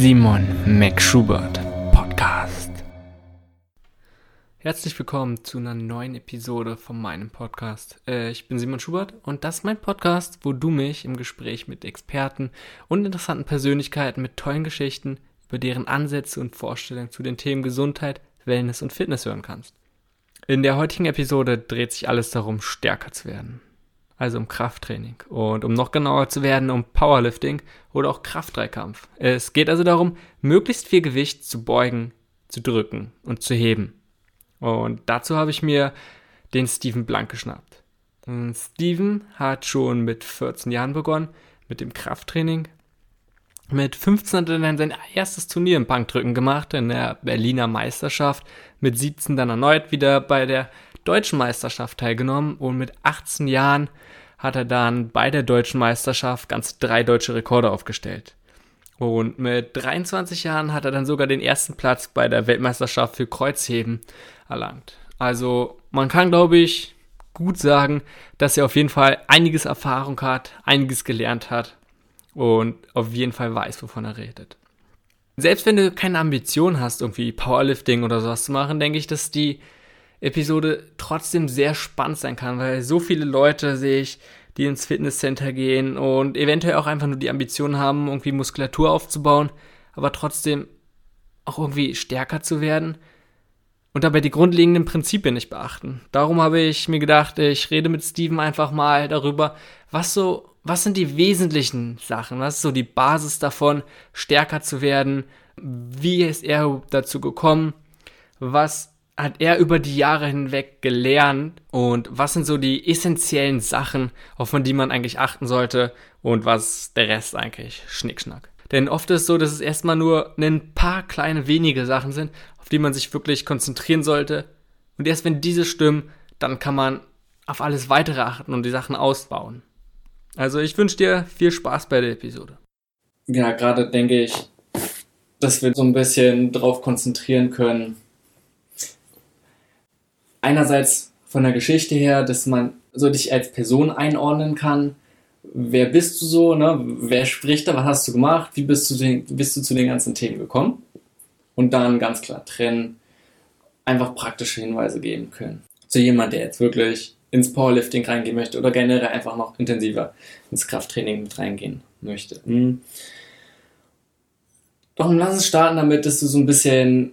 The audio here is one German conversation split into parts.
Simon McSchubert Podcast. Herzlich willkommen zu einer neuen Episode von meinem Podcast. Äh, ich bin Simon Schubert und das ist mein Podcast, wo du mich im Gespräch mit Experten und interessanten Persönlichkeiten mit tollen Geschichten über deren Ansätze und Vorstellungen zu den Themen Gesundheit, Wellness und Fitness hören kannst. In der heutigen Episode dreht sich alles darum, stärker zu werden. Also um Krafttraining. Und um noch genauer zu werden, um Powerlifting oder auch Kraftdreikampf. Es geht also darum, möglichst viel Gewicht zu beugen, zu drücken und zu heben. Und dazu habe ich mir den Steven Blank geschnappt. Und Steven hat schon mit 14 Jahren begonnen mit dem Krafttraining. Mit 15 hat er dann sein erstes Turnier im Bankdrücken gemacht in der Berliner Meisterschaft. Mit 17 dann erneut wieder bei der deutschen Meisterschaft teilgenommen und mit 18 Jahren hat er dann bei der deutschen Meisterschaft ganz drei deutsche Rekorde aufgestellt. Und mit 23 Jahren hat er dann sogar den ersten Platz bei der Weltmeisterschaft für Kreuzheben erlangt. Also man kann, glaube ich, gut sagen, dass er auf jeden Fall einiges Erfahrung hat, einiges gelernt hat und auf jeden Fall weiß, wovon er redet. Selbst wenn du keine Ambition hast, irgendwie Powerlifting oder sowas zu machen, denke ich, dass die Episode trotzdem sehr spannend sein kann, weil so viele Leute sehe ich, die ins Fitnesscenter gehen und eventuell auch einfach nur die Ambition haben, irgendwie Muskulatur aufzubauen, aber trotzdem auch irgendwie stärker zu werden und dabei die grundlegenden Prinzipien nicht beachten. Darum habe ich mir gedacht, ich rede mit Steven einfach mal darüber, was so, was sind die wesentlichen Sachen, was ist so die Basis davon, stärker zu werden, wie ist er dazu gekommen, was hat er über die Jahre hinweg gelernt und was sind so die essentiellen Sachen, auf die man eigentlich achten sollte und was der Rest eigentlich Schnickschnack. Denn oft ist es so, dass es erstmal nur ein paar kleine wenige Sachen sind, auf die man sich wirklich konzentrieren sollte. Und erst wenn diese stimmen, dann kann man auf alles weitere achten und die Sachen ausbauen. Also ich wünsche dir viel Spaß bei der Episode. Ja, gerade denke ich, dass wir so ein bisschen drauf konzentrieren können, einerseits von der Geschichte her, dass man so dich als Person einordnen kann. Wer bist du so? Ne? Wer spricht da? Was hast du gemacht? Wie bist du, den, bist du zu den ganzen Themen gekommen? Und dann ganz klar trennen, einfach praktische Hinweise geben können. Zu jemand, der jetzt wirklich ins Powerlifting reingehen möchte oder generell einfach noch intensiver ins Krafttraining mit reingehen möchte. Hm. Doch lass uns starten damit, dass du so ein bisschen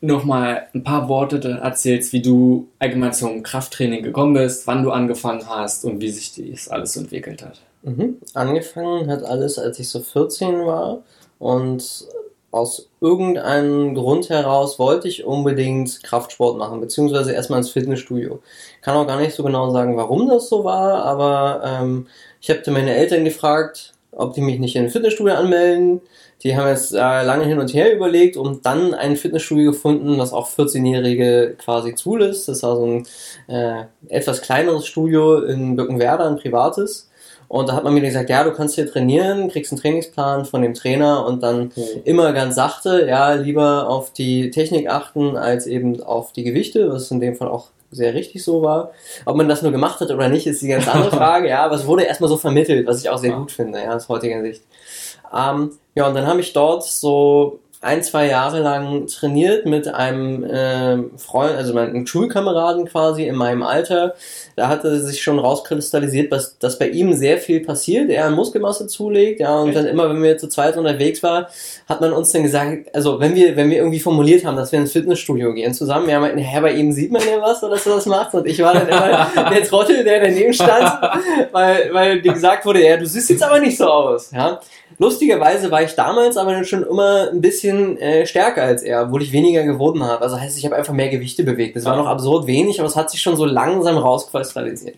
nochmal ein paar Worte erzählst, wie du allgemein zum Krafttraining gekommen bist, wann du angefangen hast und wie sich das alles entwickelt hat. Mhm. Angefangen hat alles, als ich so 14 war und aus irgendeinem Grund heraus wollte ich unbedingt Kraftsport machen, beziehungsweise erstmal ins Fitnessstudio. Kann auch gar nicht so genau sagen, warum das so war, aber ähm, ich habe meine Eltern gefragt, ob die mich nicht in ein Fitnessstudio anmelden. Die haben jetzt äh, lange hin und her überlegt und dann ein Fitnessstudio gefunden, das auch 14-Jährige quasi zulässt. Das war so ein äh, etwas kleineres Studio in Birkenwerder, ein privates. Und da hat man mir gesagt, ja, du kannst hier trainieren, kriegst einen Trainingsplan von dem Trainer und dann mhm. immer ganz sachte, ja, lieber auf die Technik achten als eben auf die Gewichte, was in dem Fall auch sehr richtig so war. Ob man das nur gemacht hat oder nicht, ist die ganz andere Frage, ja, aber es wurde erstmal so vermittelt, was ich auch sehr gut finde, ja, aus heutiger Sicht. Ähm, ja, und dann habe ich dort so ein, zwei Jahre lang trainiert mit einem äh, Freund, also meinem Schulkameraden quasi in meinem Alter. Da hatte sich schon rauskristallisiert, dass, dass bei ihm sehr viel passiert, er an Muskelmasse zulegt, ja, und Echt? dann immer, wenn wir zu zweit unterwegs waren, hat man uns dann gesagt, also wenn wir, wenn wir irgendwie formuliert haben, dass wir ins Fitnessstudio gehen zusammen, ja, meinten, hä, bei ihm sieht man ja was, dass er das macht, und ich war dann immer der Trottel, der daneben stand, weil, weil dir gesagt wurde, ja, du siehst jetzt aber nicht so aus, ja. Lustigerweise war ich damals aber schon immer ein bisschen äh, stärker als er, obwohl ich weniger gewonnen habe. Also heißt, ich habe einfach mehr Gewichte bewegt. Das war noch absurd wenig, aber es hat sich schon so langsam rauskristallisiert.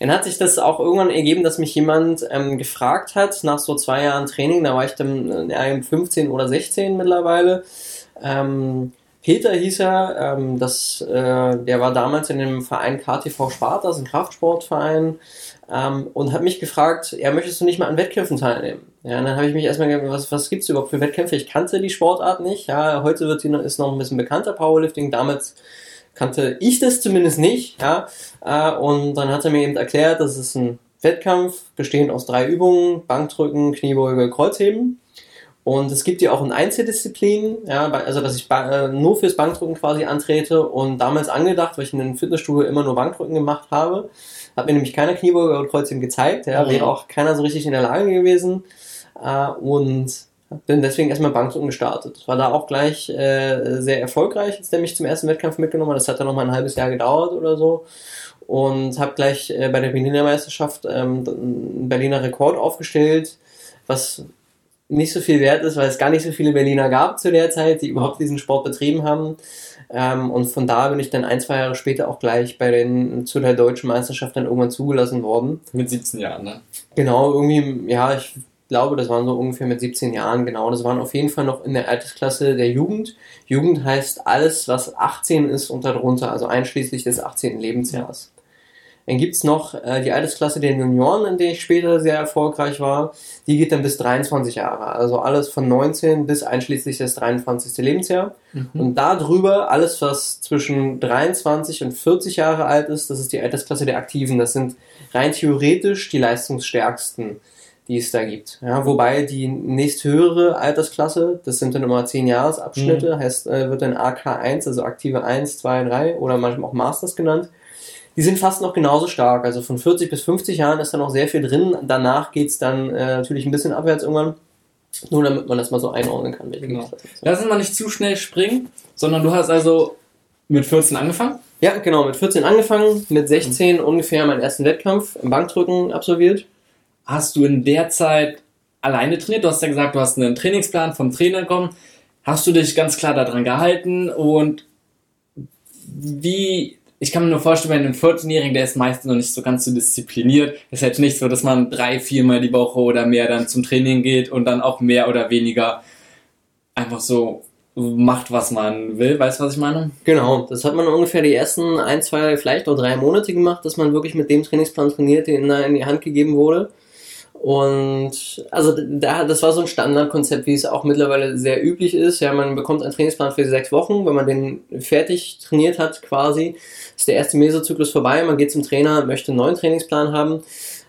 Dann hat sich das auch irgendwann ergeben, dass mich jemand ähm, gefragt hat, nach so zwei Jahren Training, da war ich dann äh, 15 oder 16 mittlerweile. Ähm, Peter hieß er, ähm, das, äh, der war damals in dem Verein KTV Sparta, das ist ein Kraftsportverein, ähm, und hat mich gefragt, ja, möchtest du nicht mal an Wettkämpfen teilnehmen? Ja, und dann habe ich mich erstmal gefragt, was, was gibt's überhaupt für Wettkämpfe? Ich kannte die Sportart nicht. Ja, heute wird sie noch, ist noch ein bisschen bekannter, Powerlifting. Damals kannte ich das zumindest nicht. Ja, äh, und dann hat er mir eben erklärt, das ist ein Wettkampf bestehend aus drei Übungen: Bankdrücken, Kniebeuge, Kreuzheben. Und es gibt ja auch in Einzeldisziplinen, ja, also dass ich äh, nur fürs Bankdrücken quasi antrete und damals angedacht, weil ich in einem Fitnessstudio immer nur Bankdrücken gemacht habe, hat mir nämlich keiner Kniebeuge oder Kreuzheben gezeigt, ja, wäre auch keiner so richtig in der Lage gewesen äh, und bin deswegen erstmal Bankdrücken gestartet. War da auch gleich äh, sehr erfolgreich, als der mich zum ersten Wettkampf mitgenommen hat. Das hat dann noch mal ein halbes Jahr gedauert oder so und habe gleich äh, bei der Berliner Meisterschaft ähm, einen Berliner Rekord aufgestellt, was nicht so viel wert ist, weil es gar nicht so viele Berliner gab zu der Zeit, die überhaupt diesen Sport betrieben haben. Ähm, und von da bin ich dann ein, zwei Jahre später auch gleich bei den, zu der deutschen Meisterschaft dann irgendwann zugelassen worden. Mit 17 Jahren, ne? Genau, irgendwie, ja, ich glaube, das waren so ungefähr mit 17 Jahren, genau. Das waren auf jeden Fall noch in der Altersklasse der Jugend. Jugend heißt alles, was 18 ist und darunter, also einschließlich des 18. Lebensjahres. Dann gibt's noch äh, die Altersklasse der Junioren, in der ich später sehr erfolgreich war. Die geht dann bis 23 Jahre. Also alles von 19 bis einschließlich das 23. Lebensjahr. Mhm. Und darüber alles, was zwischen 23 und 40 Jahre alt ist, das ist die Altersklasse der Aktiven. Das sind rein theoretisch die leistungsstärksten die es da gibt. Ja, wobei die nächsthöhere Altersklasse, das sind dann immer 10 Jahresabschnitte, mhm. heißt, äh, wird dann AK1, also aktive 1, 2, 3 oder manchmal auch Masters genannt die sind fast noch genauso stark. Also von 40 bis 50 Jahren ist da noch sehr viel drin. Danach geht es dann äh, natürlich ein bisschen abwärts irgendwann. Nur damit man das mal so einordnen kann. Genau. Lass uns mal nicht zu schnell springen, sondern du hast also mit 14 angefangen? Ja, genau, mit 14 angefangen, mit 16 mhm. ungefähr meinen ersten Wettkampf im Bankdrücken absolviert. Hast du in der Zeit alleine trainiert? Du hast ja gesagt, du hast einen Trainingsplan vom Trainer bekommen. Hast du dich ganz klar daran gehalten und wie ich kann mir nur vorstellen, wenn ein 14-Jährigen, der ist meistens noch nicht so ganz so diszipliniert, ist halt nicht so, dass man drei, viermal die Woche oder mehr dann zum Training geht und dann auch mehr oder weniger einfach so macht, was man will. Weißt du, was ich meine? Genau, das hat man ungefähr die ersten ein, zwei, vielleicht auch drei Monate gemacht, dass man wirklich mit dem Trainingsplan trainiert, der in die Hand gegeben wurde. Und also da, das war so ein Standardkonzept, wie es auch mittlerweile sehr üblich ist. Ja, man bekommt einen Trainingsplan für sechs Wochen, wenn man den fertig trainiert hat, quasi, ist der erste Mesozyklus vorbei, man geht zum Trainer, möchte einen neuen Trainingsplan haben.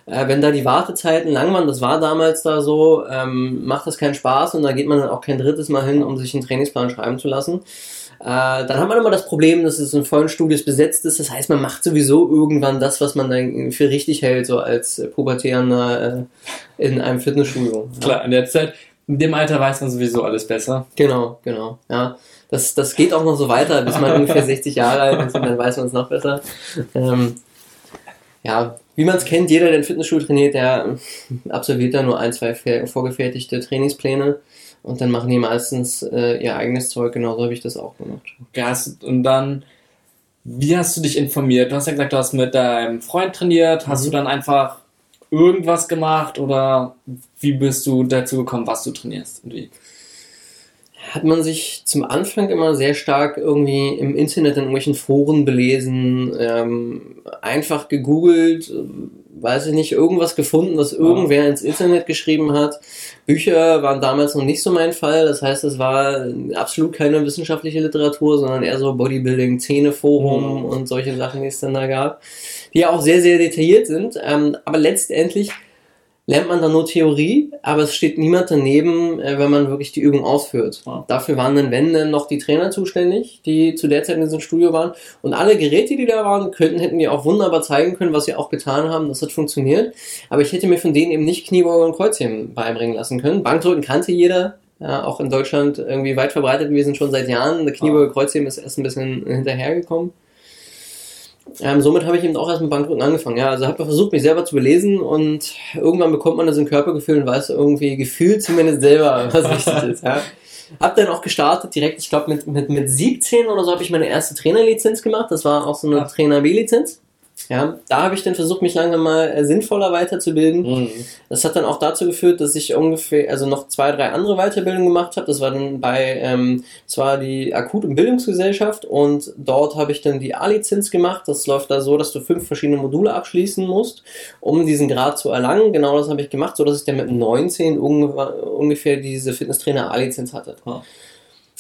Äh, wenn da die Wartezeiten lang waren, das war damals da so, ähm, macht das keinen Spaß und da geht man dann auch kein drittes Mal hin, um sich einen Trainingsplan schreiben zu lassen. Äh, dann hat man immer das Problem, dass es in vollen Studios besetzt ist. Das heißt, man macht sowieso irgendwann das, was man dann für richtig hält, so als Pubertierender äh, in einem Fitnessstudio. Klar, in der Zeit, in dem Alter weiß man sowieso alles besser. Genau, genau. Ja, das, das geht auch noch so weiter, bis man ungefähr 60 Jahre alt ist und dann weiß man es noch besser. Ähm, ja, wie man es kennt, jeder, der ein Fitnessstudio trainiert, der absolviert da nur ein, zwei vorgefertigte Trainingspläne und dann machen die meistens äh, ihr eigenes Zeug. Genauso habe ich das auch gemacht. Okay, und dann, wie hast du dich informiert? Du hast ja gesagt, du hast mit deinem Freund trainiert. Hast mhm. du dann einfach irgendwas gemacht oder wie bist du dazu gekommen, was du trainierst und wie? Hat man sich zum Anfang immer sehr stark irgendwie im Internet in irgendwelchen Foren belesen, ähm, einfach gegoogelt, weiß ich nicht, irgendwas gefunden, was irgendwer ins Internet geschrieben hat. Bücher waren damals noch nicht so mein Fall. Das heißt, es war absolut keine wissenschaftliche Literatur, sondern eher so Bodybuilding, Zähneforum mhm. und solche Sachen, die es dann da gab, die ja auch sehr, sehr detailliert sind. Ähm, aber letztendlich lernt man dann nur Theorie, aber es steht niemand daneben, äh, wenn man wirklich die Übung ausführt. Ja. Dafür waren dann, wenn dann noch die Trainer zuständig, die zu der Zeit in diesem Studio waren. Und alle Geräte, die da waren, könnten, hätten die auch wunderbar zeigen können, was sie auch getan haben. Das hat funktioniert. Aber ich hätte mir von denen eben nicht Kniebeuge und Kreuzheben beibringen lassen können. Bankdrücken kannte jeder. Ja, auch in Deutschland irgendwie weit verbreitet gewesen, schon seit Jahren. Der Kniebeuge Kreuzheben ist erst ein bisschen hinterhergekommen. Ähm, somit habe ich eben auch erst mit Bankdrücken angefangen. Ja, also habe versucht, mich selber zu belesen und irgendwann bekommt man das im Körpergefühl und weiß irgendwie gefühlt zumindest selber, was wichtig ist. Ja. Hab dann auch gestartet direkt, ich glaube mit, mit, mit 17 oder so habe ich meine erste Trainerlizenz gemacht. Das war auch so eine. Trainer B-Lizenz. Ja, da habe ich dann versucht, mich langsam mal äh, sinnvoller weiterzubilden. Mhm. Das hat dann auch dazu geführt, dass ich ungefähr, also noch zwei, drei andere Weiterbildungen gemacht habe. Das war dann bei, ähm, zwar die Akut- und Bildungsgesellschaft und dort habe ich dann die A-Lizenz gemacht. Das läuft da so, dass du fünf verschiedene Module abschließen musst, um diesen Grad zu erlangen. Genau das habe ich gemacht, so dass ich dann mit 19 ungefähr diese Fitnesstrainer A-Lizenz hatte. Mhm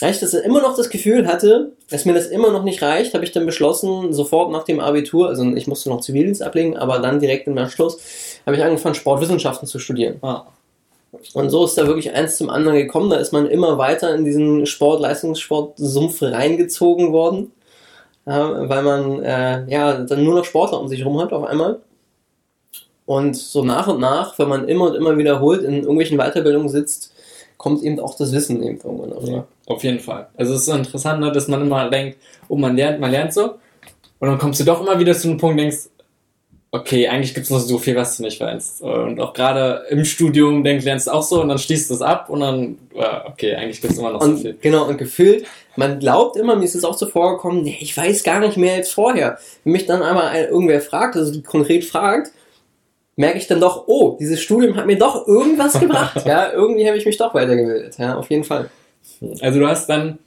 da ich das immer noch das Gefühl hatte, dass mir das immer noch nicht reicht, habe ich dann beschlossen, sofort nach dem Abitur, also ich musste noch Zivildienst ablegen, aber dann direkt im Anschluss, habe ich angefangen, Sportwissenschaften zu studieren. Ah. Und so ist da wirklich eins zum anderen gekommen. Da ist man immer weiter in diesen Sport, Leistungssport-Sumpf reingezogen worden, ja, weil man äh, ja dann nur noch Sportler um sich herum hat auf einmal. Und so nach und nach, wenn man immer und immer wiederholt in irgendwelchen Weiterbildungen sitzt, kommt eben auch das Wissen eben irgendwann auf. Ja, auf jeden Fall. Also es ist so interessant, ne, dass man immer denkt, oh, man lernt, man lernt so. Und dann kommst du doch immer wieder zu einem Punkt, denkst, okay, eigentlich gibt es noch so viel, was du nicht weißt. Und auch gerade im Studium denkst, lernst du auch so und dann schließt du es ab und dann, okay, eigentlich gibt es immer noch und, so viel. Genau, und gefühlt, man glaubt immer, mir ist es auch so vorgekommen, nee, ich weiß gar nicht mehr als vorher. Wenn mich dann einmal irgendwer fragt, also konkret fragt, merke ich dann doch, oh, dieses Studium hat mir doch irgendwas gebracht. ja, irgendwie habe ich mich doch weitergebildet. Ja, auf jeden Fall. Also du hast dann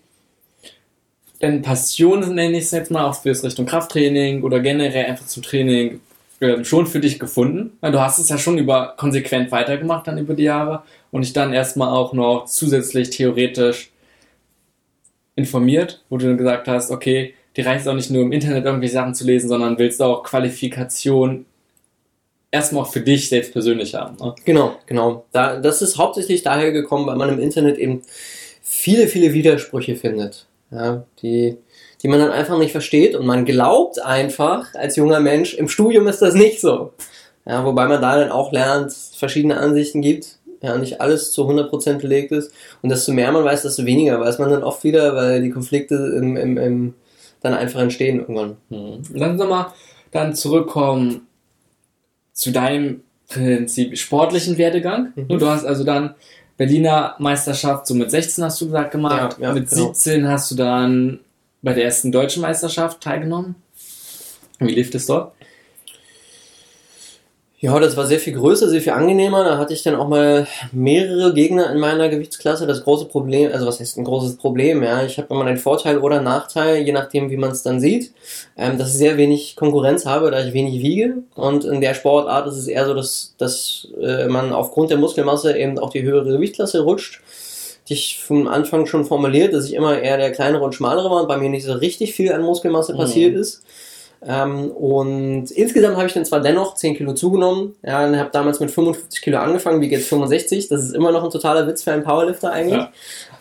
deine Passion, nenne ich es jetzt mal, auch fürs Richtung Krafttraining oder generell einfach zum Training äh, schon für dich gefunden. Du hast es ja schon über konsequent weitergemacht dann über die Jahre und dich dann erstmal auch noch zusätzlich theoretisch informiert, wo du dann gesagt hast, okay, dir reicht es auch nicht nur im Internet irgendwie Sachen zu lesen, sondern willst auch Qualifikation erstmal auch für dich selbst persönlich haben. Ne? Genau, genau. Da, das ist hauptsächlich daher gekommen, weil man im Internet eben viele, viele Widersprüche findet, ja, die die man dann einfach nicht versteht und man glaubt einfach als junger Mensch, im Studium ist das nicht so. Ja, wobei man da dann auch lernt, verschiedene Ansichten gibt, ja, nicht alles zu 100% belegt ist und desto mehr man weiß, desto weniger weiß man dann oft wieder, weil die Konflikte im, im, im dann einfach entstehen irgendwann. Mhm. Lass uns nochmal dann zurückkommen zu deinem Prinzip sportlichen Werdegang. Mhm. Du hast also dann Berliner Meisterschaft so mit 16 hast du gesagt gemacht, ja, ja, mit genau. 17 hast du dann bei der ersten deutschen Meisterschaft teilgenommen. Wie lief das dort? Ja, das war sehr viel größer, sehr viel angenehmer. Da hatte ich dann auch mal mehrere Gegner in meiner Gewichtsklasse. Das große Problem, also was heißt ein großes Problem? Ja, ich habe immer einen Vorteil oder Nachteil, je nachdem, wie man es dann sieht, ähm, dass ich sehr wenig Konkurrenz habe, da ich wenig wiege. Und in der Sportart ist es eher so, dass, dass äh, man aufgrund der Muskelmasse eben auch die höhere Gewichtsklasse rutscht ich vom Anfang schon formuliert, dass ich immer eher der kleinere und schmalere war und bei mir nicht so richtig viel an Muskelmasse mhm. passiert ist. Ähm, und insgesamt habe ich dann zwar dennoch 10 Kilo zugenommen, ja, und habe damals mit 55 Kilo angefangen, wie jetzt 65. Das ist immer noch ein totaler Witz für einen Powerlifter eigentlich. Ja.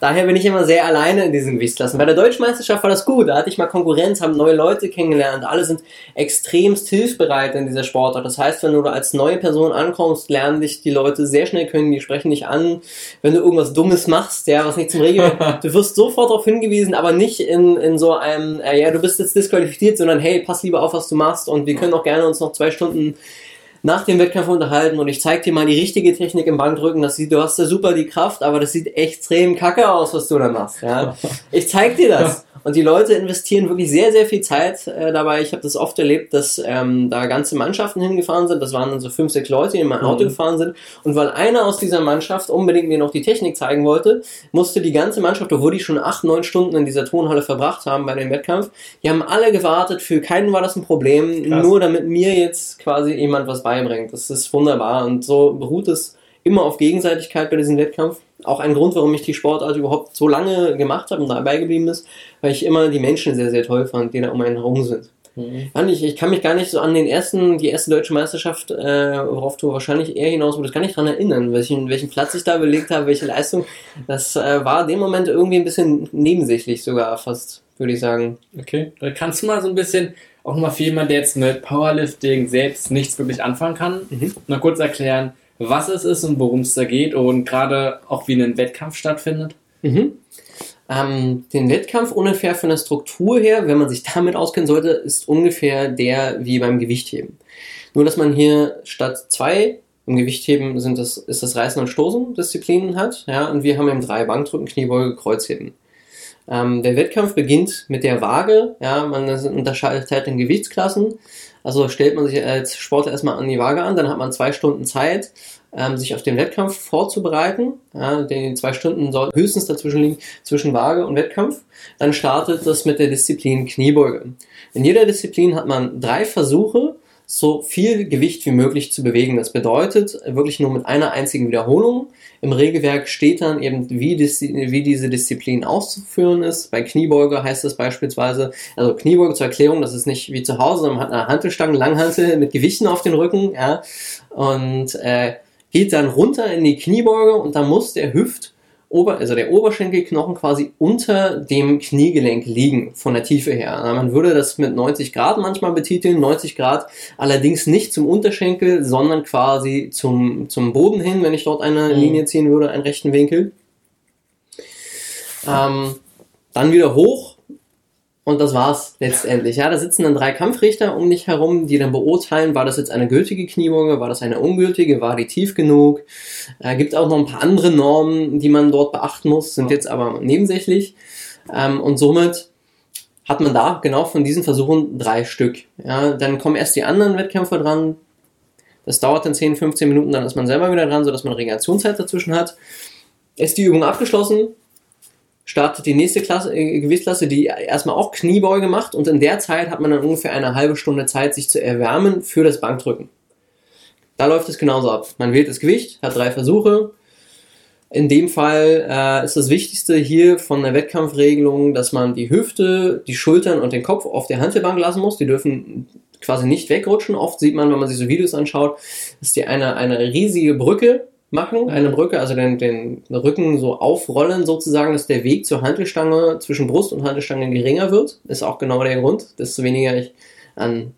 Daher bin ich immer sehr alleine in diesen Gewichtsklassen. Bei der Deutschmeisterschaft war das gut, da hatte ich mal Konkurrenz, habe neue Leute kennengelernt, alle sind extremst hilfsbereit in dieser Sportart. Das heißt, wenn du da als neue Person ankommst, lernen dich die Leute sehr schnell können, die sprechen dich an, wenn du irgendwas Dummes machst, ja, was nicht zum Regeln, du wirst sofort darauf hingewiesen, aber nicht in, in so einem, äh, ja, du bist jetzt disqualifiziert, sondern hey, pass lieber auf, was du machst und wir können auch gerne uns noch zwei Stunden nach dem Wettkampf unterhalten und ich zeig dir mal die richtige Technik im Bankdrücken. Das sieht, du hast ja super die Kraft, aber das sieht extrem kacke aus, was du da machst. Ja? Ich zeig dir das. Und die Leute investieren wirklich sehr, sehr viel Zeit äh, dabei. Ich habe das oft erlebt, dass ähm, da ganze Mannschaften hingefahren sind. Das waren dann so fünf, sechs Leute, die in mein mhm. Auto gefahren sind. Und weil einer aus dieser Mannschaft unbedingt mir noch die Technik zeigen wollte, musste die ganze Mannschaft, obwohl die schon acht, neun Stunden in dieser Tonhalle verbracht haben bei dem Wettkampf, die haben alle gewartet. Für keinen war das ein Problem. Krass. Nur damit mir jetzt quasi jemand was beibringt. Das ist wunderbar. Und so beruht es immer auf Gegenseitigkeit bei diesem Wettkampf. Auch ein Grund, warum ich die Sportart überhaupt so lange gemacht habe und dabei geblieben ist, weil ich immer die Menschen sehr, sehr toll fand, die da um einen herum sind. Mhm. Ich, ich kann mich gar nicht so an den ersten, die erste deutsche Meisterschaft, äh, worauf du wahrscheinlich eher hinaus würdest, gar nicht dran erinnern, welchen, welchen Platz ich da belegt habe, welche Leistung. Das äh, war in dem Moment irgendwie ein bisschen nebensächlich sogar fast, würde ich sagen. Okay. Kannst du mal so ein bisschen, auch mal für jemanden, der jetzt mit Powerlifting selbst nichts wirklich anfangen kann, mhm. mal kurz erklären, was es ist und worum es da geht und gerade auch wie ein Wettkampf stattfindet? Mhm. Ähm, den Wettkampf ungefähr von der Struktur her, wenn man sich damit auskennen sollte, ist ungefähr der wie beim Gewichtheben. Nur, dass man hier statt zwei im Gewichtheben sind das, ist das Reißen und Stoßen Disziplinen hat, ja, und wir haben eben drei Bankdrücken, Kniebeuge, Kreuzheben. Ähm, der Wettkampf beginnt mit der Waage, ja, man unterscheidet in Gewichtsklassen. Also stellt man sich als Sportler erstmal an die Waage an, dann hat man zwei Stunden Zeit, ähm, sich auf den Wettkampf vorzubereiten. Ja, die zwei Stunden sollten höchstens dazwischen liegen, zwischen Waage und Wettkampf. Dann startet das mit der Disziplin Kniebeuge. In jeder Disziplin hat man drei Versuche, so viel Gewicht wie möglich zu bewegen. Das bedeutet wirklich nur mit einer einzigen Wiederholung. Im Regelwerk steht dann eben, wie, wie diese Disziplin auszuführen ist. Bei Kniebeuge heißt das beispielsweise, also Kniebeuge zur Erklärung, das ist nicht wie zu Hause, man hat eine Hantelstange, Langhantel mit Gewichten auf den Rücken, ja, und äh, geht dann runter in die Kniebeuge und dann muss der Hüft, Ober, also der Oberschenkelknochen quasi unter dem Kniegelenk liegen, von der Tiefe her. Man würde das mit 90 Grad manchmal betiteln, 90 Grad allerdings nicht zum Unterschenkel, sondern quasi zum, zum Boden hin, wenn ich dort eine mhm. Linie ziehen würde, einen rechten Winkel. Ähm, dann wieder hoch und das war's letztendlich. Ja, da sitzen dann drei Kampfrichter um dich herum, die dann beurteilen, war das jetzt eine gültige Kniebeuge, war das eine ungültige, war die tief genug. Äh, gibt auch noch ein paar andere Normen, die man dort beachten muss, sind jetzt aber nebensächlich. Ähm, und somit hat man da genau von diesen Versuchen drei Stück. Ja, dann kommen erst die anderen Wettkämpfer dran. Das dauert dann 10, 15 Minuten, dann ist man selber wieder dran, sodass man Regenerationszeit dazwischen hat. Ist die Übung abgeschlossen, startet die nächste Klasse, äh, Gewichtsklasse, die erstmal auch Kniebeuge macht und in der Zeit hat man dann ungefähr eine halbe Stunde Zeit, sich zu erwärmen für das Bankdrücken. Da läuft es genauso ab. Man wählt das Gewicht, hat drei Versuche. In dem Fall äh, ist das Wichtigste hier von der Wettkampfregelung, dass man die Hüfte, die Schultern und den Kopf auf der Hantelbank lassen muss. Die dürfen quasi nicht wegrutschen. Oft sieht man, wenn man sich so Videos anschaut, ist die eine, eine riesige Brücke machen, eine Brücke, also den, den Rücken so aufrollen sozusagen, dass der Weg zur Hantelstange zwischen Brust und Hantelstange geringer wird. Ist auch genau der Grund. Desto weniger ich an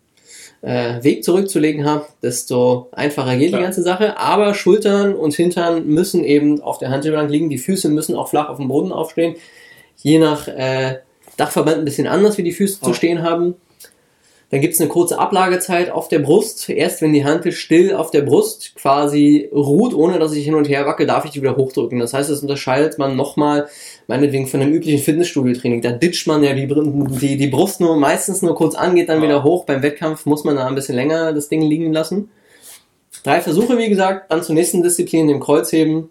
äh, Weg zurückzulegen habe, desto einfacher geht Klar. die ganze Sache. Aber Schultern und Hintern müssen eben auf der Hantelbank liegen. Die Füße müssen auch flach auf dem Boden aufstehen. Je nach äh, Dachverband ein bisschen anders, wie die Füße oh. zu stehen haben. Dann gibt es eine kurze Ablagezeit auf der Brust. Erst wenn die Hantel still auf der Brust quasi ruht, ohne dass ich hin und her wacke, darf ich die wieder hochdrücken. Das heißt, das unterscheidet man nochmal, meinetwegen von einem üblichen Fitnessstudio-Training. Da ditcht man ja die, die, die Brust nur meistens nur kurz an, geht dann wieder hoch. Beim Wettkampf muss man da ein bisschen länger das Ding liegen lassen. Drei Versuche, wie gesagt, dann zur nächsten Disziplin, dem Kreuzheben.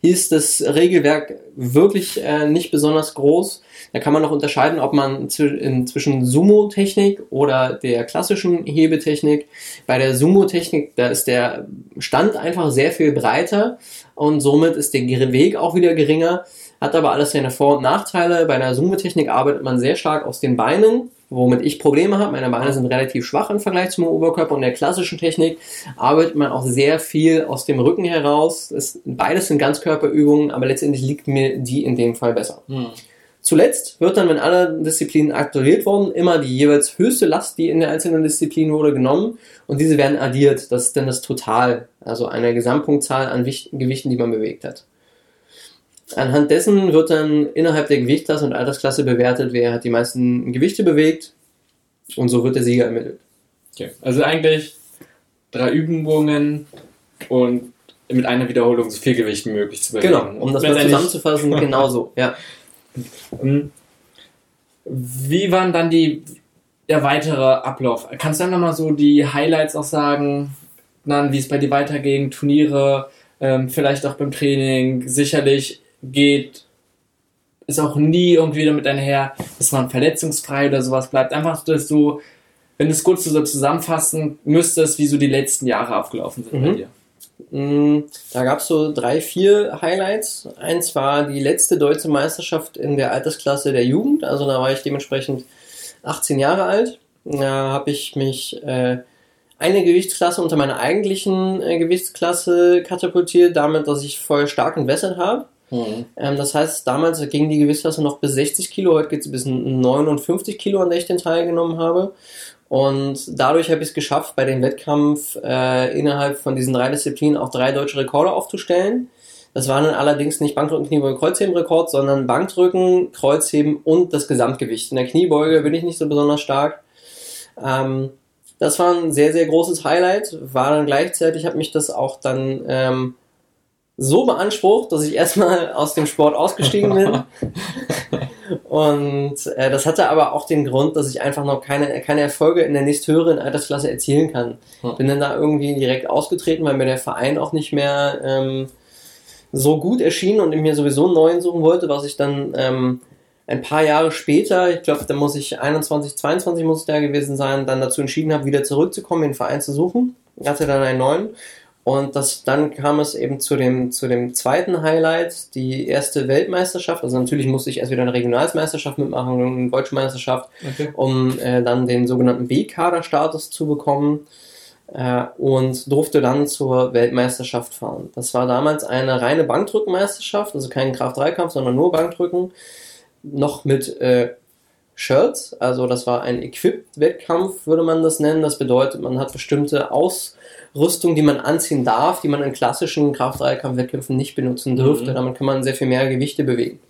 Hier ist das Regelwerk wirklich äh, nicht besonders groß. Da kann man noch unterscheiden, ob man zwischen Sumo-Technik oder der klassischen Hebetechnik. Bei der Sumo-Technik, da ist der Stand einfach sehr viel breiter und somit ist der Weg auch wieder geringer. Hat aber alles seine Vor- und Nachteile. Bei der Sumo-Technik arbeitet man sehr stark aus den Beinen, womit ich Probleme habe. Meine Beine sind relativ schwach im Vergleich zum Oberkörper und der klassischen Technik arbeitet man auch sehr viel aus dem Rücken heraus. Das, beides sind Ganzkörperübungen, aber letztendlich liegt mir die in dem Fall besser. Hm. Zuletzt wird dann, wenn alle Disziplinen aktualisiert wurden, immer die jeweils höchste Last, die in der einzelnen Disziplin wurde, genommen und diese werden addiert. Das ist dann das Total, also eine Gesamtpunktzahl an Gewichten, die man bewegt hat. Anhand dessen wird dann innerhalb der Gewichtsklasse und Altersklasse bewertet, wer hat die meisten Gewichte bewegt und so wird der Sieger ermittelt. Okay. Also eigentlich drei Übungen und mit einer Wiederholung so viel Gewicht wie möglich zu bewegen. Genau, um das mal zusammenzufassen, genauso, ja. Ähm, wie waren dann die, der weitere Ablauf? Kannst du dann nochmal so die Highlights auch sagen, dann, wie es bei dir weiterging, Turniere, ähm, vielleicht auch beim Training, sicherlich geht, ist auch nie irgendwie damit einher, dass man verletzungsfrei oder sowas bleibt. Einfach, dass du, wenn du es kurz so zusammenfassen müsstest, wie so die letzten Jahre abgelaufen sind mhm. bei dir. Mm, da gab es so drei, vier Highlights. Eins war die letzte deutsche Meisterschaft in der Altersklasse der Jugend. Also da war ich dementsprechend 18 Jahre alt. Da habe ich mich äh, eine Gewichtsklasse unter meiner eigentlichen äh, Gewichtsklasse katapultiert, damit, dass ich voll stark entwässert habe. Mhm. Ähm, das heißt, damals ging die Gewichtsklasse noch bis 60 Kilo, heute geht es bis 59 Kilo, an der ich den teilgenommen habe. Und dadurch habe ich es geschafft, bei dem Wettkampf äh, innerhalb von diesen drei Disziplinen auch drei deutsche Rekorde aufzustellen. Das waren dann allerdings nicht Bankdrücken, Kniebeuge, Kreuzheben Rekord, sondern Bankdrücken, Kreuzheben und das Gesamtgewicht. In der Kniebeuge bin ich nicht so besonders stark. Ähm, das war ein sehr, sehr großes Highlight. War dann gleichzeitig, hat mich das auch dann ähm, so beansprucht, dass ich erstmal aus dem Sport ausgestiegen bin. Und äh, das hatte aber auch den Grund, dass ich einfach noch keine, keine Erfolge in der nächsthöheren Altersklasse erzielen kann. Hm. Bin dann da irgendwie direkt ausgetreten, weil mir der Verein auch nicht mehr ähm, so gut erschien und ich mir sowieso einen neuen suchen wollte, was ich dann ähm, ein paar Jahre später, ich glaube, da muss ich 21, 22 muss ich da gewesen sein, dann dazu entschieden habe, wieder zurückzukommen, den Verein zu suchen. Ich hatte dann einen neuen und das, dann kam es eben zu dem, zu dem zweiten Highlight, die erste Weltmeisterschaft. Also natürlich musste ich erst wieder eine Regionalmeisterschaft mitmachen, eine deutsche Meisterschaft, okay. um äh, dann den sogenannten B-Kader-Status zu bekommen. äh, und durfte dann zur Weltmeisterschaft fahren. Das war damals eine reine Bankdrückenmeisterschaft, also kein Kraft-3-Kampf, sondern nur Bankdrücken, noch mit äh, Shirts, also das war ein Equipped-Wettkampf, würde man das nennen. Das bedeutet, man hat bestimmte Ausrüstung, die man anziehen darf, die man in klassischen Kraft-3-Kampf-Wettkämpfen nicht benutzen dürfte. Mhm. Damit kann man sehr viel mehr Gewichte bewegen.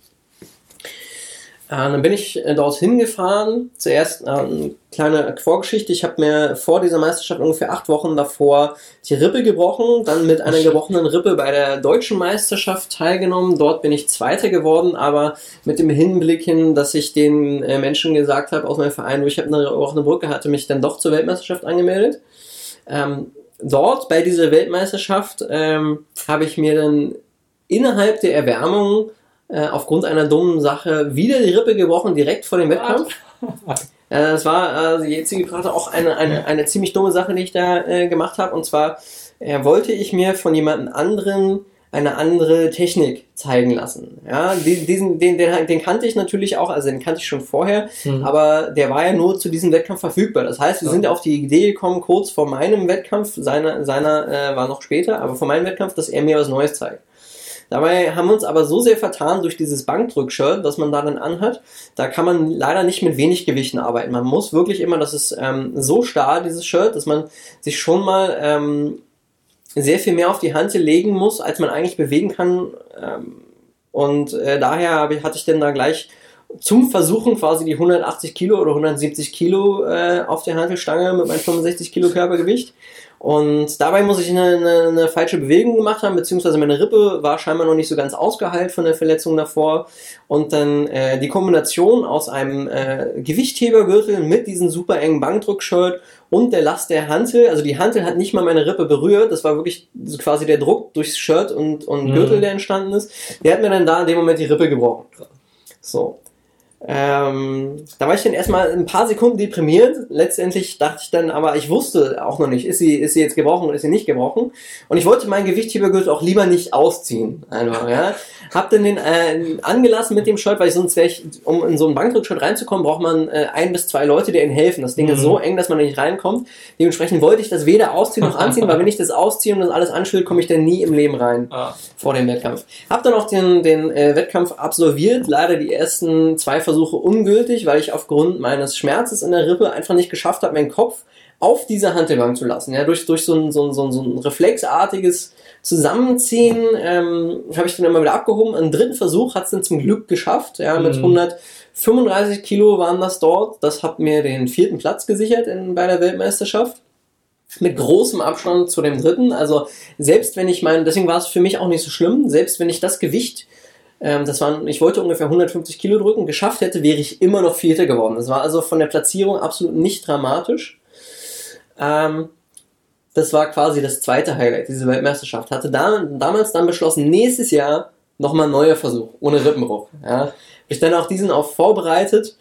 Äh, dann bin ich äh, dorthin gefahren. Zuerst äh, eine kleine Vorgeschichte. Ich habe mir vor dieser Meisterschaft ungefähr acht Wochen davor die Rippe gebrochen, dann mit einer gebrochenen Rippe bei der deutschen Meisterschaft teilgenommen. Dort bin ich Zweiter geworden, aber mit dem Hinblick hin, dass ich den äh, Menschen gesagt habe aus meinem Verein, wo ich habe eine gebrochene Brücke hatte, mich dann doch zur Weltmeisterschaft angemeldet. Ähm, dort bei dieser Weltmeisterschaft ähm, habe ich mir dann innerhalb der Erwärmung äh, aufgrund einer dummen Sache wieder die Rippe gebrochen, direkt vor dem Wettkampf. Äh, das war äh, jetzt gerade auch eine, eine, eine ziemlich dumme Sache, die ich da äh, gemacht habe. Und zwar äh, wollte ich mir von jemand anderen eine andere Technik zeigen lassen. Ja, diesen, den, den, den kannte ich natürlich auch, also den kannte ich schon vorher, mhm. aber der war ja nur zu diesem Wettkampf verfügbar. Das heißt, wir sind auf die Idee gekommen, kurz vor meinem Wettkampf, seiner, seiner äh, war noch später, aber vor meinem Wettkampf, dass er mir was Neues zeigt. Dabei haben wir uns aber so sehr vertan durch dieses Bankdrückshirt, was man da dann anhat. Da kann man leider nicht mit wenig Gewichten arbeiten. Man muss wirklich immer, das ist ähm, so starr, dieses Shirt, dass man sich schon mal ähm, sehr viel mehr auf die Hand legen muss, als man eigentlich bewegen kann. Ähm, und äh, daher hatte ich dann da gleich zum Versuchen quasi die 180 Kilo oder 170 Kilo äh, auf der Handelstange mit meinem 65 Kilo Körpergewicht und dabei muss ich eine, eine, eine, falsche Bewegung gemacht haben, beziehungsweise meine Rippe war scheinbar noch nicht so ganz ausgeheilt von der Verletzung davor. Und dann äh, die Kombination aus einem äh, Gewichthebergürtel mit diesem super engen Bankdrückshirt und der Last der Hantel. Also die Hantel hat nicht mal meine Rippe berührt. Das war wirklich quasi der Druck durchs Shirt und, und mhm. Gürtel, der entstanden ist. Der hat mir dann da in dem Moment die Rippe gebrochen. So. Ähm, da war ich dann erstmal ein paar Sekunden deprimiert. Letztendlich dachte ich dann, aber ich wusste auch noch nicht, ist sie, ist sie jetzt gebrochen oder ist sie nicht gebrochen. Und ich wollte mein Gewichthebergürtel auch lieber nicht ausziehen. Einfach, ja. Hab dann den äh, angelassen mit dem Shirt, weil ich sonst wäre ich, um in so einen Bankdrückshirt reinzukommen, braucht man äh, ein bis zwei Leute, die ihnen helfen. Das Ding mhm. ist so eng, dass man da nicht reinkommt. Dementsprechend wollte ich das weder ausziehen noch anziehen, weil wenn ich das ausziehe und das alles anschüttel, komme ich dann nie im Leben rein ah. vor dem Wettkampf. Hab dann auch den, den äh, Wettkampf absolviert. Leider die ersten zwei Versuche ungültig, weil ich aufgrund meines Schmerzes in der Rippe einfach nicht geschafft habe, meinen Kopf auf diese Hantelbank zu lassen. Ja, durch, durch so ein, so ein, so ein, so ein reflexartiges Zusammenziehen ähm, habe ich dann immer wieder abgehoben. Einen dritten Versuch hat es dann zum Glück geschafft. Ja, mit mhm. 135 Kilo waren das dort. Das hat mir den vierten Platz gesichert in, bei der Weltmeisterschaft mit großem Abstand zu dem dritten. Also selbst wenn ich mein, deswegen war es für mich auch nicht so schlimm, selbst wenn ich das Gewicht ähm, das waren, ich wollte ungefähr 150 Kilo drücken. Geschafft hätte, wäre ich immer noch Vierter geworden. Das war also von der Platzierung absolut nicht dramatisch. Ähm, das war quasi das zweite Highlight, diese Weltmeisterschaft. Hatte da, damals dann beschlossen, nächstes Jahr nochmal ein neuer Versuch, ohne Rippenbruch. Ja. Ich dann auch diesen auch vorbereitet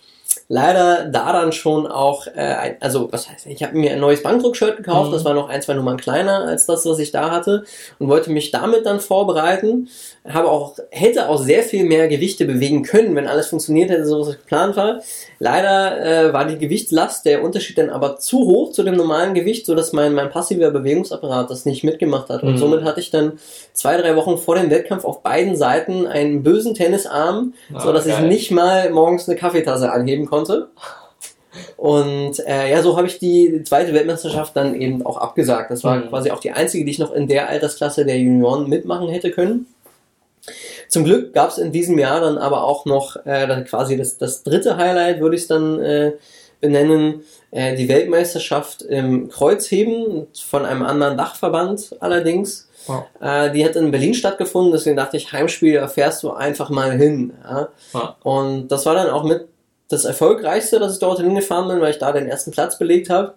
leider da dann schon auch, äh, also was heißt, ich habe mir ein neues Bankdruckshirt gekauft, mhm. das war noch ein, zwei Nummern kleiner als das, was ich da hatte und wollte mich damit dann vorbereiten. Habe auch, hätte auch sehr viel mehr Gewichte bewegen können, wenn alles funktioniert hätte, so was geplant war. Leider äh, war die Gewichtslast, der Unterschied dann aber zu hoch zu dem normalen Gewicht, so dass mein, mein passiver Bewegungsapparat das nicht mitgemacht hat. Und mhm. somit hatte ich dann zwei, drei Wochen vor dem Wettkampf auf beiden Seiten einen bösen Tennisarm, oh, so dass ich nicht mal morgens eine Kaffeetasse anheben konnte. Und äh, ja, so habe ich die zweite Weltmeisterschaft dann eben auch abgesagt. Das war mhm. quasi auch die einzige, die ich noch in der Altersklasse der Junioren mitmachen hätte können. Zum Glück gab es in diesem Jahr dann aber auch noch äh, quasi das, das dritte Highlight, würde ich es dann äh, benennen, äh, die Weltmeisterschaft im Kreuzheben von einem anderen Dachverband allerdings. Wow. Äh, die hat in Berlin stattgefunden, deswegen dachte ich, Heimspiel, da fährst du einfach mal hin. Ja? Wow. Und das war dann auch mit das erfolgreichste, dass ich dort hingefahren bin, weil ich da den ersten Platz belegt habe.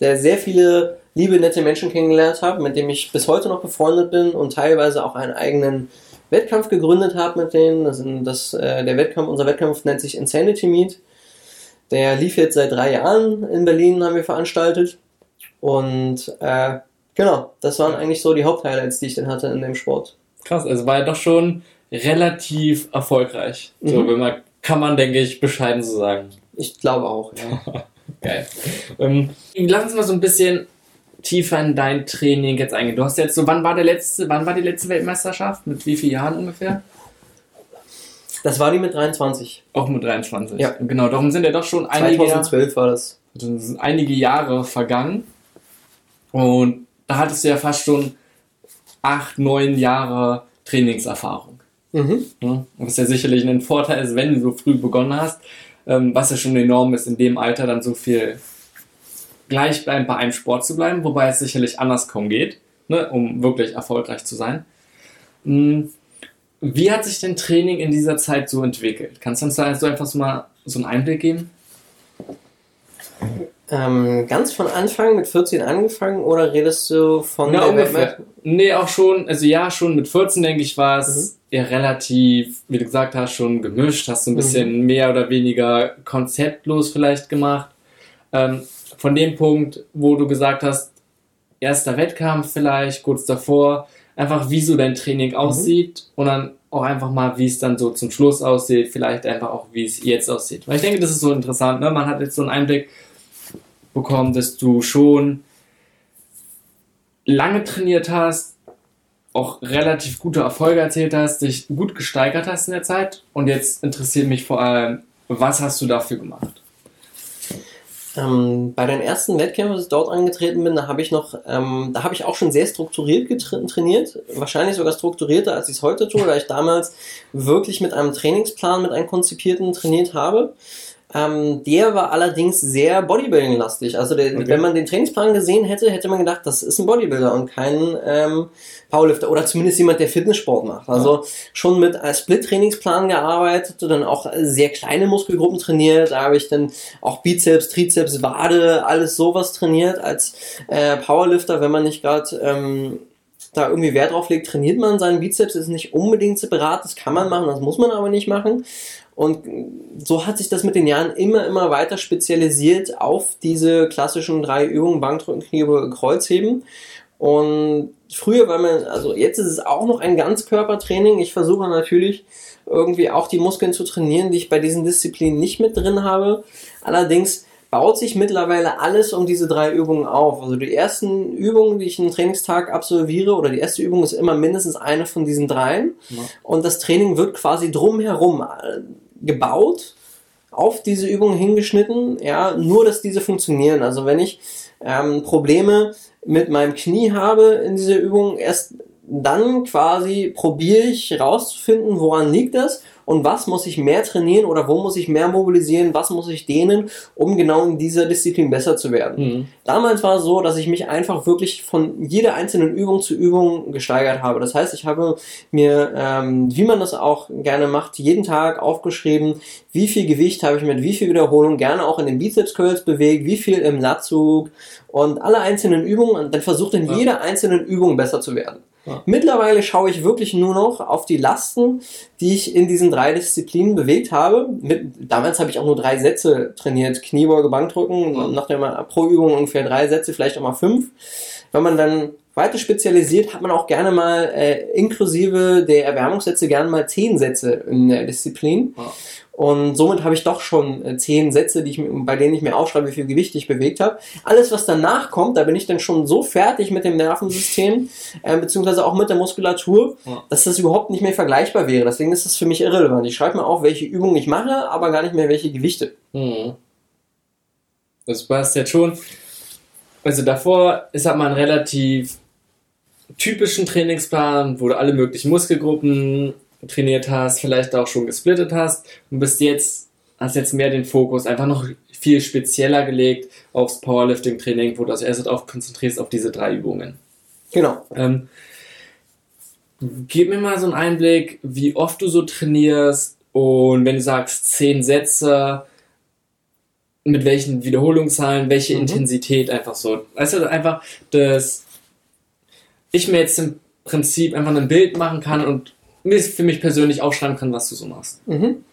Der sehr viele liebe, nette Menschen kennengelernt habe, mit denen ich bis heute noch befreundet bin und teilweise auch einen eigenen Wettkampf gegründet habe mit denen. Das, das, äh, der Wettkampf, unser Wettkampf nennt sich Insanity Meet. Der lief jetzt seit drei Jahren in Berlin, haben wir veranstaltet. Und äh, genau, das waren eigentlich so die Haupthighlights, die ich dann hatte in dem Sport. Krass, also war ja doch schon relativ erfolgreich. Mhm. So, wenn man, kann man, denke ich, bescheiden so sagen. Ich glaube auch, ja. Geil. Ähm, lass uns mal so ein bisschen tiefer in dein Training jetzt eingehen. Du hast jetzt so, wann war der letzte, wann war die letzte Weltmeisterschaft? Mit wie vielen Jahren ungefähr? Das war die mit 23. Auch mit 23. Ja. Genau, darum sind ja doch schon einige, 2012 war das. also sind einige Jahre vergangen. Und da hattest du ja fast schon acht, neun Jahre Trainingserfahrung. Mhm. Ja, was ja sicherlich ein Vorteil ist, wenn du so früh begonnen hast, ähm, was ja schon enorm ist, in dem Alter dann so viel gleich bleiben bei einem Sport zu bleiben, wobei es sicherlich anders kaum geht, ne, um wirklich erfolgreich zu sein. Hm, Wie hat sich denn Training in dieser Zeit so entwickelt? Kannst du uns da so einfach mal so einen Einblick geben? Ähm, ganz von Anfang mit 14 angefangen oder redest du von Ja, der ungefähr. Nee, auch schon, also ja, schon mit 14, denke ich, war es eher relativ, wie du gesagt hast, schon gemischt, hast du ein bisschen mehr oder weniger konzeptlos vielleicht gemacht. Ähm, von dem Punkt, wo du gesagt hast, erster Wettkampf vielleicht, kurz davor, einfach wie so dein Training aussieht und dann auch einfach mal, wie es dann so zum Schluss aussieht, vielleicht einfach auch, wie es jetzt aussieht. Weil ich denke, das ist so interessant, ne? Man hat jetzt so einen Einblick bekommen, dass du schon lange trainiert hast, auch relativ gute Erfolge erzielt hast, dich gut gesteigert hast in der Zeit. Und jetzt interessiert mich vor allem, was hast du dafür gemacht? Ähm, bei den ersten Wettkämpfen, als ich dort angetreten bin, da habe ich noch, ähm, da habe ich auch schon sehr strukturiert trainiert. Wahrscheinlich sogar strukturierter, als ich es heute tue, da ich damals wirklich mit einem Trainingsplan, mit einem konzipierten trainiert habe. Ähm, der war allerdings sehr Bodybuilding-lastig. Also der, Okay. wenn man den Trainingsplan gesehen hätte, hätte man gedacht, das ist ein Bodybuilder und kein ähm, Powerlifter oder zumindest jemand, der Fitnesssport macht. Also schon mit Split-Trainingsplan gearbeitet und dann auch sehr kleine Muskelgruppen trainiert. Da habe ich dann auch Bizeps, Trizeps, Wade, alles sowas trainiert als äh, Powerlifter, wenn man nicht gerade ähm, da irgendwie Wert drauf legt, trainiert man seinen Bizeps, ist nicht unbedingt separat, das kann man machen, das muss man aber nicht machen. Und so hat sich das mit den Jahren immer, immer weiter spezialisiert auf diese klassischen drei Übungen, Bankdrücken, Kniebeugen, Kreuzheben. Und früher war man, also jetzt ist es auch noch ein Ganzkörpertraining. Ich versuche natürlich irgendwie auch die Muskeln zu trainieren, die ich bei diesen Disziplinen nicht mit drin habe. Allerdings baut sich mittlerweile alles um diese drei Übungen auf. Also die ersten Übungen, die ich einen Trainingstag absolviere, oder die erste Übung ist immer mindestens eine von diesen dreien. Ja. Und das Training wird quasi drumherum gebaut, auf diese Übungen hingeschnitten, ja, nur dass diese funktionieren. Also wenn ich ähm, Probleme mit meinem Knie habe in dieser Übung, erst dann quasi probiere ich rauszufinden, woran liegt das und was muss ich mehr trainieren oder wo muss ich mehr mobilisieren, was muss ich dehnen, um genau in dieser Disziplin besser zu werden. Mhm. Damals war es so, dass ich mich einfach wirklich von jeder einzelnen Übung zu Übung gesteigert habe. Das heißt, ich habe mir, ähm, wie man das auch gerne macht, jeden Tag aufgeschrieben, wie viel Gewicht habe ich mit wie viel Wiederholung gerne auch in den Bizeps Curls bewegt, wie viel im Latzug und alle einzelnen Übungen und dann versucht in Ja. jeder einzelnen Übung besser zu werden. Ja. Mittlerweile schaue ich wirklich nur noch auf die Lasten, die ich in diesen drei Disziplinen bewegt habe. Mit, damals habe ich auch nur drei Sätze trainiert. Kniebeuge, Bankdrücken, Ja. nach der pro Übung ungefähr drei Sätze, vielleicht auch mal fünf. Wenn man dann weiter spezialisiert, hat man auch gerne mal äh, inklusive der Erwärmungssätze gerne mal zehn Sätze in der Disziplin. Ja. Und somit habe ich doch schon äh, zehn Sätze, die ich, bei denen ich mir aufschreibe, wie viel Gewicht ich bewegt habe. Alles, was danach kommt, da bin ich dann schon so fertig mit dem Nervensystem, äh, beziehungsweise auch mit der Muskulatur, Ja. dass das überhaupt nicht mehr vergleichbar wäre. Deswegen ist das für mich irrelevant. Ich schreibe mir auf, welche Übungen ich mache, aber gar nicht mehr welche Gewichte. Mhm. Das passt jetzt schon. Also davor ist hat man einen relativ typischen Trainingsplan, wo du alle möglichen Muskelgruppen trainiert hast, vielleicht auch schon gesplittet hast und bist jetzt, hast jetzt mehr den Fokus einfach noch viel spezieller gelegt aufs Powerlifting-Training, wo du als erstes auch konzentrierst auf diese drei Übungen. Genau. Ähm, gib mir mal so einen Einblick, wie oft du so trainierst und wenn du sagst zehn Sätze, mit welchen Wiederholungszahlen, welche Mhm. Intensität einfach so. Weißt du, einfach, dass ich mir jetzt im Prinzip einfach ein Bild machen kann und für mich persönlich aufschreiben kann, was du so machst. Mhm.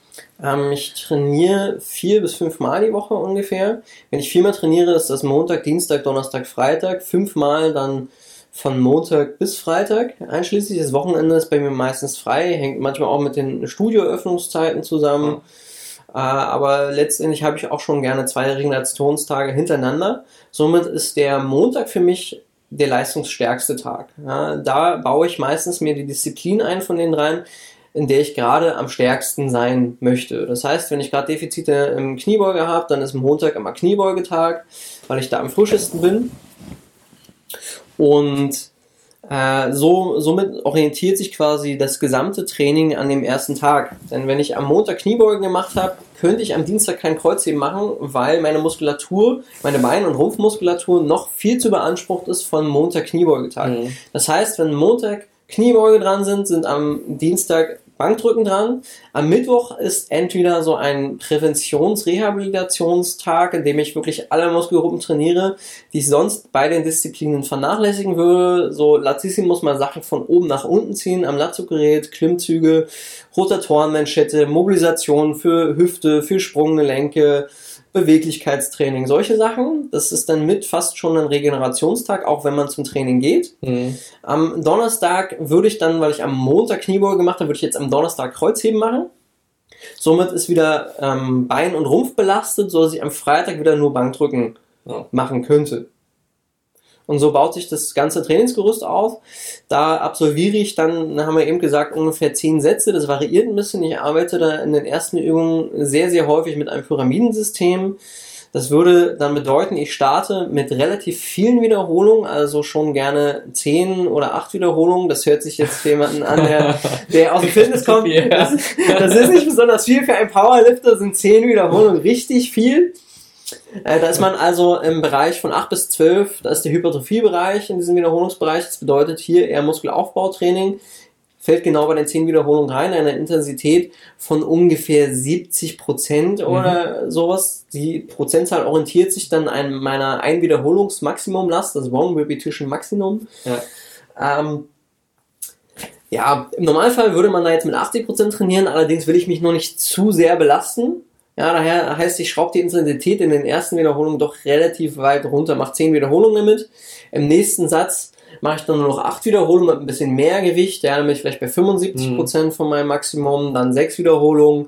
Ähm, ich trainiere vier bis fünfmal die Woche ungefähr. Wenn ich viermal trainiere, ist das Montag, Dienstag, Donnerstag, Freitag. Fünfmal dann von Montag bis Freitag. Einschließlich das Wochenende ist bei mir meistens frei, hängt manchmal auch mit den Studioöffnungszeiten zusammen. Äh, aber letztendlich habe ich auch schon gerne zwei Regenerationstage hintereinander. Somit ist der Montag für mich der leistungsstärkste Tag. Ja, da baue ich meistens mir die Disziplin ein von den dreien, in der ich gerade am stärksten sein möchte. Das heißt, wenn ich gerade Defizite im Kniebeuge habe, dann ist Montag immer Kniebeugetag, weil ich da am frischesten bin. Und äh, so, somit orientiert sich quasi das gesamte Training an dem ersten Tag. Denn wenn ich am Montag Kniebeugen gemacht habe, könnte ich am Dienstag kein Kreuzheben machen, weil meine Muskulatur, meine Bein- und Rumpfmuskulatur noch viel zu beansprucht ist von Montag Kniebeugetag. Mhm. Das heißt, wenn Montag Kniebeuge dran sind, sind am Dienstag Bankdrücken dran. Am Mittwoch ist entweder so ein Präventions-Rehabilitationstag, in dem ich wirklich alle Muskelgruppen trainiere, die ich sonst bei den Disziplinen vernachlässigen würde. So Latissimus mal Sachen von oben nach unten ziehen am Latzuggerät, Klimmzüge, Rotatorenmanschette, Mobilisation für Hüfte, für Sprunggelenke, Beweglichkeitstraining, solche Sachen. Das ist dann mit fast schon ein Regenerationstag, auch wenn man zum Training geht. Mhm. Am Donnerstag würde ich dann, weil ich am Montag Kniebeuge gemacht habe, würde ich jetzt am Donnerstag Kreuzheben machen. Somit ist wieder ähm, Bein und Rumpf belastet, so dass ich am Freitag wieder nur Bankdrücken ja. machen könnte. Und so baut sich das ganze Trainingsgerüst auf. Da absolviere ich dann, haben wir eben gesagt, ungefähr zehn Sätze. Das variiert ein bisschen. Ich arbeite da in den ersten Übungen sehr, sehr häufig mit einem Pyramidensystem. Das würde dann bedeuten, ich starte mit relativ vielen Wiederholungen, also schon gerne zehn oder acht Wiederholungen. Das hört sich jetzt für jemanden an, der, der aus dem Fitness kommt. Das, das ist nicht besonders viel für einen Powerlifter, sind zehn Wiederholungen richtig viel. Äh, da ist man also im Bereich von 8 bis 12, da ist der Hypertrophiebereich in diesem Wiederholungsbereich. Das bedeutet hier eher Muskelaufbautraining. Fällt genau bei den 10 Wiederholungen rein, eine Intensität von ungefähr 70 Prozent oder mhm. sowas. Die Prozentzahl orientiert sich dann an meiner Ein-Wiederholungs-Maximum-Last, das One Repetition Maximum. Ja. Ähm, ja, im Normalfall würde man da jetzt mit 80% trainieren, allerdings will ich mich noch nicht zu sehr belasten. Ja, daher heißt, ich schraube die Intensität in den ersten Wiederholungen doch relativ weit runter, mache 10 Wiederholungen damit. Im nächsten Satz mache ich dann nur noch 8 Wiederholungen mit ein bisschen mehr Gewicht, ja, bin ich vielleicht bei 75% mhm. von meinem Maximum, dann 6 Wiederholungen,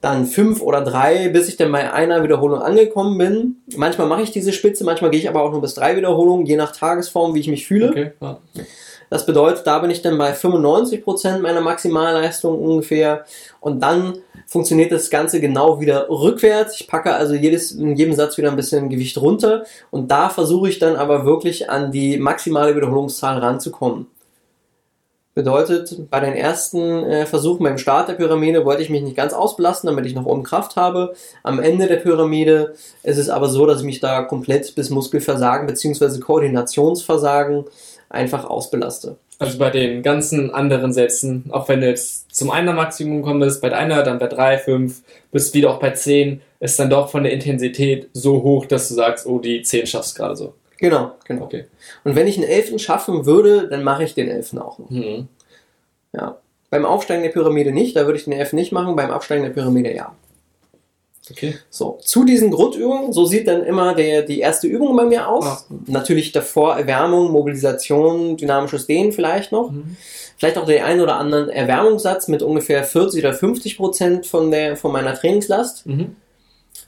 dann 5 oder 3, bis ich dann bei einer Wiederholung angekommen bin. Manchmal mache ich diese Spitze, manchmal gehe ich aber auch nur bis 3 Wiederholungen, je nach Tagesform, wie ich mich fühle. Okay, ja. Das bedeutet, da bin ich dann bei 95% meiner Maximalleistung ungefähr und dann funktioniert das Ganze genau wieder rückwärts. Ich packe also jedes, in jedem Satz wieder ein bisschen Gewicht runter und da versuche ich dann aber wirklich an die maximale Wiederholungszahl ranzukommen. Bedeutet, bei den ersten äh, Versuchen beim Start der Pyramide wollte ich mich nicht ganz ausbelasten, damit ich noch oben Kraft habe. Am Ende der Pyramide ist es aber so, dass ich mich da komplett bis Muskelversagen bzw. Koordinationsversagen einfach ausbelaste. Also bei den ganzen anderen Sätzen, auch wenn du jetzt zum einer Maximum kommst, bei einer, dann bei drei, fünf, bis wieder auch bei zehn, ist dann doch von der Intensität so hoch, dass du sagst, oh, die zehn schaffst gerade so. Genau, genau. Okay. Und wenn ich einen Elfen schaffen würde, dann mache ich den Elfen auch noch. Mhm. Ja. Beim Aufsteigen der Pyramide nicht, da würde ich den Elfen nicht machen, beim Absteigen der Pyramide ja. Okay. So, zu diesen Grundübungen, so sieht dann immer der, die erste Übung bei mir aus. Ah. Natürlich davor Erwärmung, Mobilisation, dynamisches Dehnen vielleicht noch. Mhm. Vielleicht auch der ein oder anderen Erwärmungssatz mit ungefähr 40 oder 50 Prozent von, der, von meiner Trainingslast. Mhm.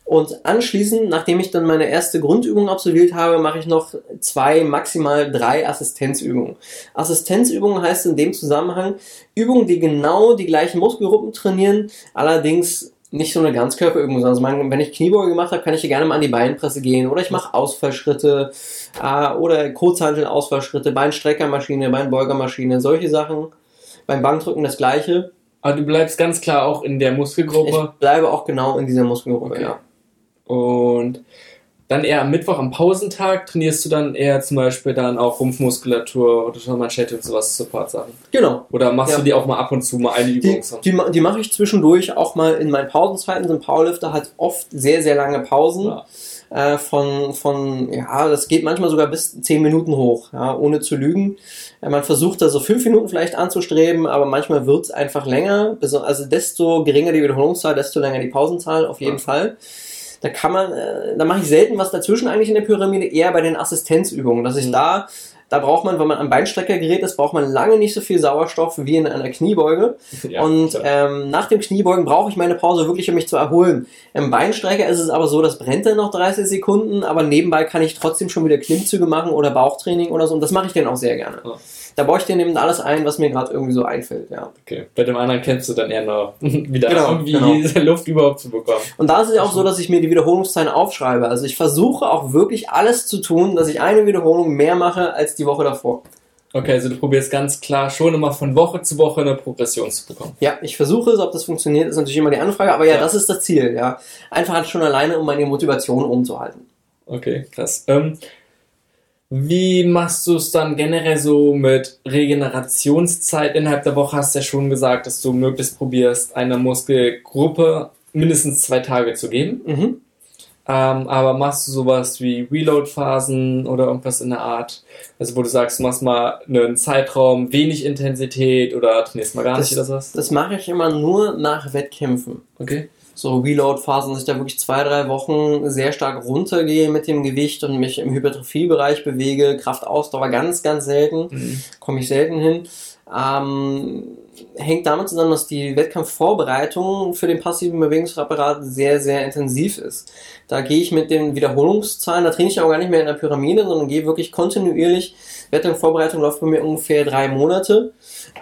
Und anschließend, nachdem ich dann meine erste Grundübung absolviert habe, mache ich noch zwei, maximal drei Assistenzübungen. Assistenzübungen heißt in dem Zusammenhang Übungen, die genau die gleichen Muskelgruppen trainieren, allerdings nicht so eine Ganzkörperübung, sondern also wenn ich Kniebeuge gemacht habe, kann ich hier gerne mal an die Beinpresse gehen oder ich mache Ausfallschritte äh, oder Kurzhantel-Ausfallschritte, Beinstreckermaschine, Beinbeugermaschine, solche Sachen. Beim Bankdrücken das gleiche. Aber du bleibst ganz klar auch in der Muskelgruppe. Ich bleibe auch genau in dieser Muskelgruppe, okay. ja. Und dann eher am Mittwoch, am Pausentag, trainierst du dann eher zum Beispiel dann auch Rumpfmuskulatur oder Manschette und sowas, Support-Sachen. Genau. Oder machst ja. du die auch mal ab und zu mal eine Übung? Die, die, die mache ich zwischendurch auch mal in meinen Pausenzeiten. So ein Powerlifter hat oft sehr, sehr lange Pausen. Ja. Äh, von, von, ja, das geht manchmal sogar bis 10 Minuten hoch, ja, ohne zu lügen. Äh, man versucht da so 5 Minuten vielleicht anzustreben, aber manchmal wird es einfach länger. Also desto geringer die Wiederholungszahl, desto länger die Pausenzahl, auf jeden ja. Fall. Da kann man, äh, da mache ich selten was dazwischen eigentlich in der Pyramide, eher bei den Assistenzübungen, dass ich mhm. da Da braucht man, wenn man am Beinstreckergerät ist, braucht man lange nicht so viel Sauerstoff wie in einer Kniebeuge. Ja, und ähm, nach dem Kniebeugen brauche ich meine Pause wirklich, um mich zu erholen. Im Beinstrecker ist es aber so, das brennt dann noch 30 Sekunden, aber nebenbei kann ich trotzdem schon wieder Klimmzüge machen oder Bauchtraining oder so. Und das mache ich dann auch sehr gerne. Ja. Da baue ich dir eben alles ein, was mir gerade irgendwie so einfällt, ja. Okay. Bei dem anderen kennst du dann eher noch wieder genau, irgendwie genau. diese Luft überhaupt zu bekommen. Und da ist es ja auch so, dass ich mir die Wiederholungszahlen aufschreibe. Also ich versuche auch wirklich alles zu tun, dass ich eine Wiederholung mehr mache als die Woche davor. Okay, also du probierst ganz klar schon immer von Woche zu Woche eine Progression zu bekommen. Ja, ich versuche es, ob das funktioniert, ist natürlich immer die Anfrage, aber ja, ja. das ist das Ziel, ja. Einfach halt schon alleine, um meine Motivation umzuhalten. Okay, krass. Ähm, wie machst du es dann generell so mit Regenerationszeit innerhalb der Woche? Hast du ja schon gesagt, dass du möglichst probierst, einer Muskelgruppe mindestens zwei Tage zu geben. Mhm. Ähm, aber machst du sowas wie Reload-Phasen oder irgendwas in der Art? Also wo du sagst, du machst mal einen Zeitraum, wenig Intensität oder trainierst mal gar das, nicht oder sowas? Das mache ich immer nur nach Wettkämpfen. Okay so Reload-Phasen, dass ich da wirklich zwei, drei Wochen sehr stark runtergehe mit dem Gewicht und mich im Hypertrophie-Bereich bewege. Kraftausdauer ganz, ganz selten. Mhm. Komme ich selten hin. Ähm, hängt damit zusammen, dass die Wettkampfvorbereitung für den passiven Bewegungsapparat sehr, sehr intensiv ist. Da gehe ich mit den Wiederholungszahlen, da trainiere ich auch gar nicht mehr in der Pyramide, sondern gehe wirklich kontinuierlich. Wettkampfvorbereitung läuft bei mir ungefähr drei Monate.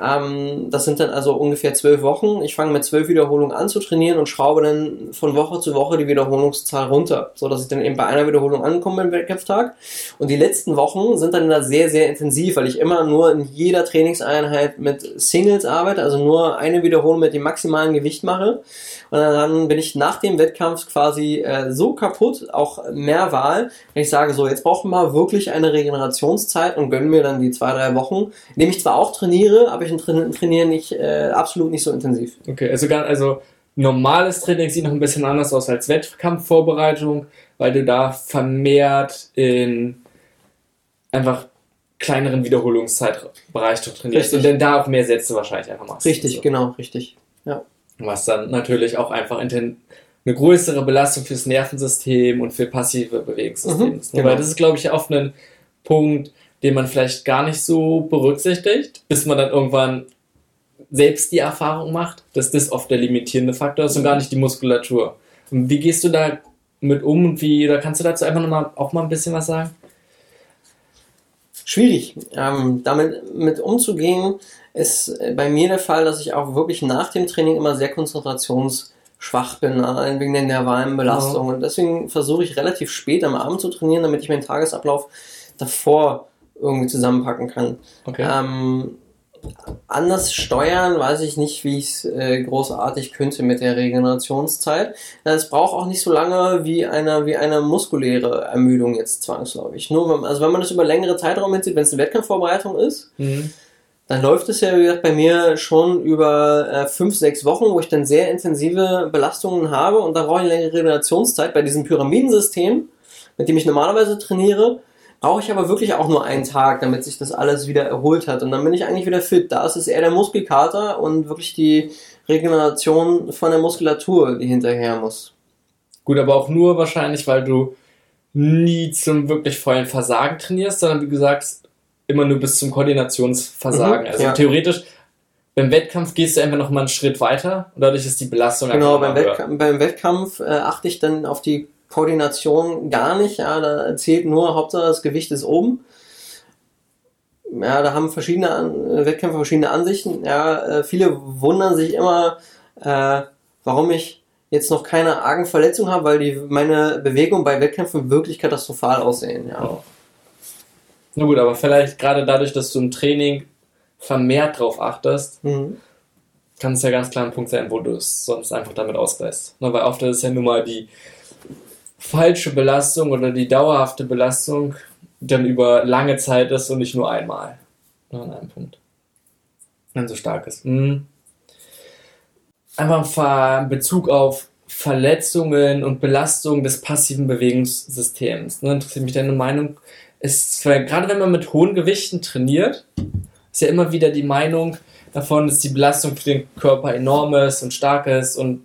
Ähm, das sind dann also ungefähr zwölf Wochen. Ich fange mit zwölf Wiederholungen an zu trainieren und schraube dann von Woche zu Woche die Wiederholungszahl runter, so dass ich dann eben bei einer Wiederholung ankomme im Wettkampftag. Und die letzten Wochen sind dann da sehr, sehr intensiv, weil ich immer nur in jeder Trainingseinheit mit Singles arbeite, also nur eine Wiederholung mit dem maximalen Gewicht mache. Und dann bin ich nach dem Wettkampf quasi äh, so kaputt, auch mehr Wahl, wenn ich sage, so, jetzt brauchen wir wirklich eine Regenerationszeit und gönnen mir dann die zwei, drei Wochen, indem ich zwar auch trainiere, aber ich trainiere nicht, äh, absolut nicht so intensiv. Okay, also, gar, also normales Training sieht noch ein bisschen anders aus als Wettkampfvorbereitung, weil du da vermehrt in einfach kleineren Wiederholungszeitbereich trainierst richtig. und dann da auch mehr Sätze wahrscheinlich einfach machst. Richtig, so. genau, richtig. Ja. Was dann natürlich auch einfach eine größere Belastung fürs Nervensystem und für passive Bewegungssystem mhm, ist. Ne? Genau. Weil das ist, glaube ich, oft ein Punkt, den man vielleicht gar nicht so berücksichtigt, bis man dann irgendwann selbst die Erfahrung macht, dass das oft der limitierende Faktor ist und gar nicht die Muskulatur. Und wie gehst du da mit um und wie, oder kannst du dazu einfach nochmal auch mal ein bisschen was sagen? Schwierig, ähm, damit mit umzugehen, ist bei mir der Fall, dass ich auch wirklich nach dem Training immer sehr konzentrationsschwach bin, allein wegen der nervalen Belastung. Mhm. Und deswegen versuche ich relativ spät am Abend zu trainieren, damit ich meinen Tagesablauf davor irgendwie zusammenpacken kann. Okay. Ähm, anders steuern, weiß ich nicht, wie ich es äh, großartig könnte mit der Regenerationszeit. Es braucht auch nicht so lange wie eine, wie eine muskuläre Ermüdung jetzt zwangsläufig. Nur, wenn, also wenn man das über längere Zeitraum hinzieht, wenn es eine Wettkampfvorbereitung ist, mhm dann läuft es ja, wie gesagt, bei mir schon über äh, fünf, sechs Wochen, wo ich dann sehr intensive Belastungen habe und da brauche ich eine längere Regenerationszeit. Bei diesem Pyramidensystem, mit dem ich normalerweise trainiere, brauche ich aber wirklich auch nur einen Tag, damit sich das alles wieder erholt hat. Und dann bin ich eigentlich wieder fit. Da ist es eher der Muskelkater und wirklich die Regeneration von der Muskulatur, die hinterher muss. Gut, aber auch nur wahrscheinlich, weil du nie zum wirklich vollen Versagen trainierst, sondern wie gesagt, immer nur bis zum Koordinationsversagen. Mhm, also ja. theoretisch, beim Wettkampf gehst du einfach noch mal einen Schritt weiter und dadurch ist die Belastung Genau, beim, Wettkampf, beim Wettkampf äh, achte ich dann auf die Koordination gar nicht. Ja, da zählt nur Hauptsache das Gewicht ist oben. Ja, da haben verschiedene äh, Wettkämpfer verschiedene Ansichten. Ja, äh, viele wundern sich immer, äh, warum ich jetzt noch keine argen Verletzungen habe, weil die meine Bewegung bei Wettkämpfen wirklich katastrophal aussehen. Ja. Na gut, aber vielleicht gerade dadurch, dass du im Training vermehrt drauf achtest, mhm. kann es ja ganz klar ein Punkt sein, wo du es sonst einfach damit ausgleichst. Na, weil oft ist es ja nun mal die falsche Belastung oder die dauerhafte Belastung dann über lange Zeit ist und nicht nur einmal. Nur an einem Punkt. Wenn so stark ist. Mhm. Einfach in Bezug auf Verletzungen und Belastungen des passiven Bewegungssystems. Ne, interessiert mich deine Meinung ist, gerade wenn man mit hohen Gewichten trainiert, ist ja immer wieder die Meinung davon, dass die Belastung für den Körper enorm ist und stark ist und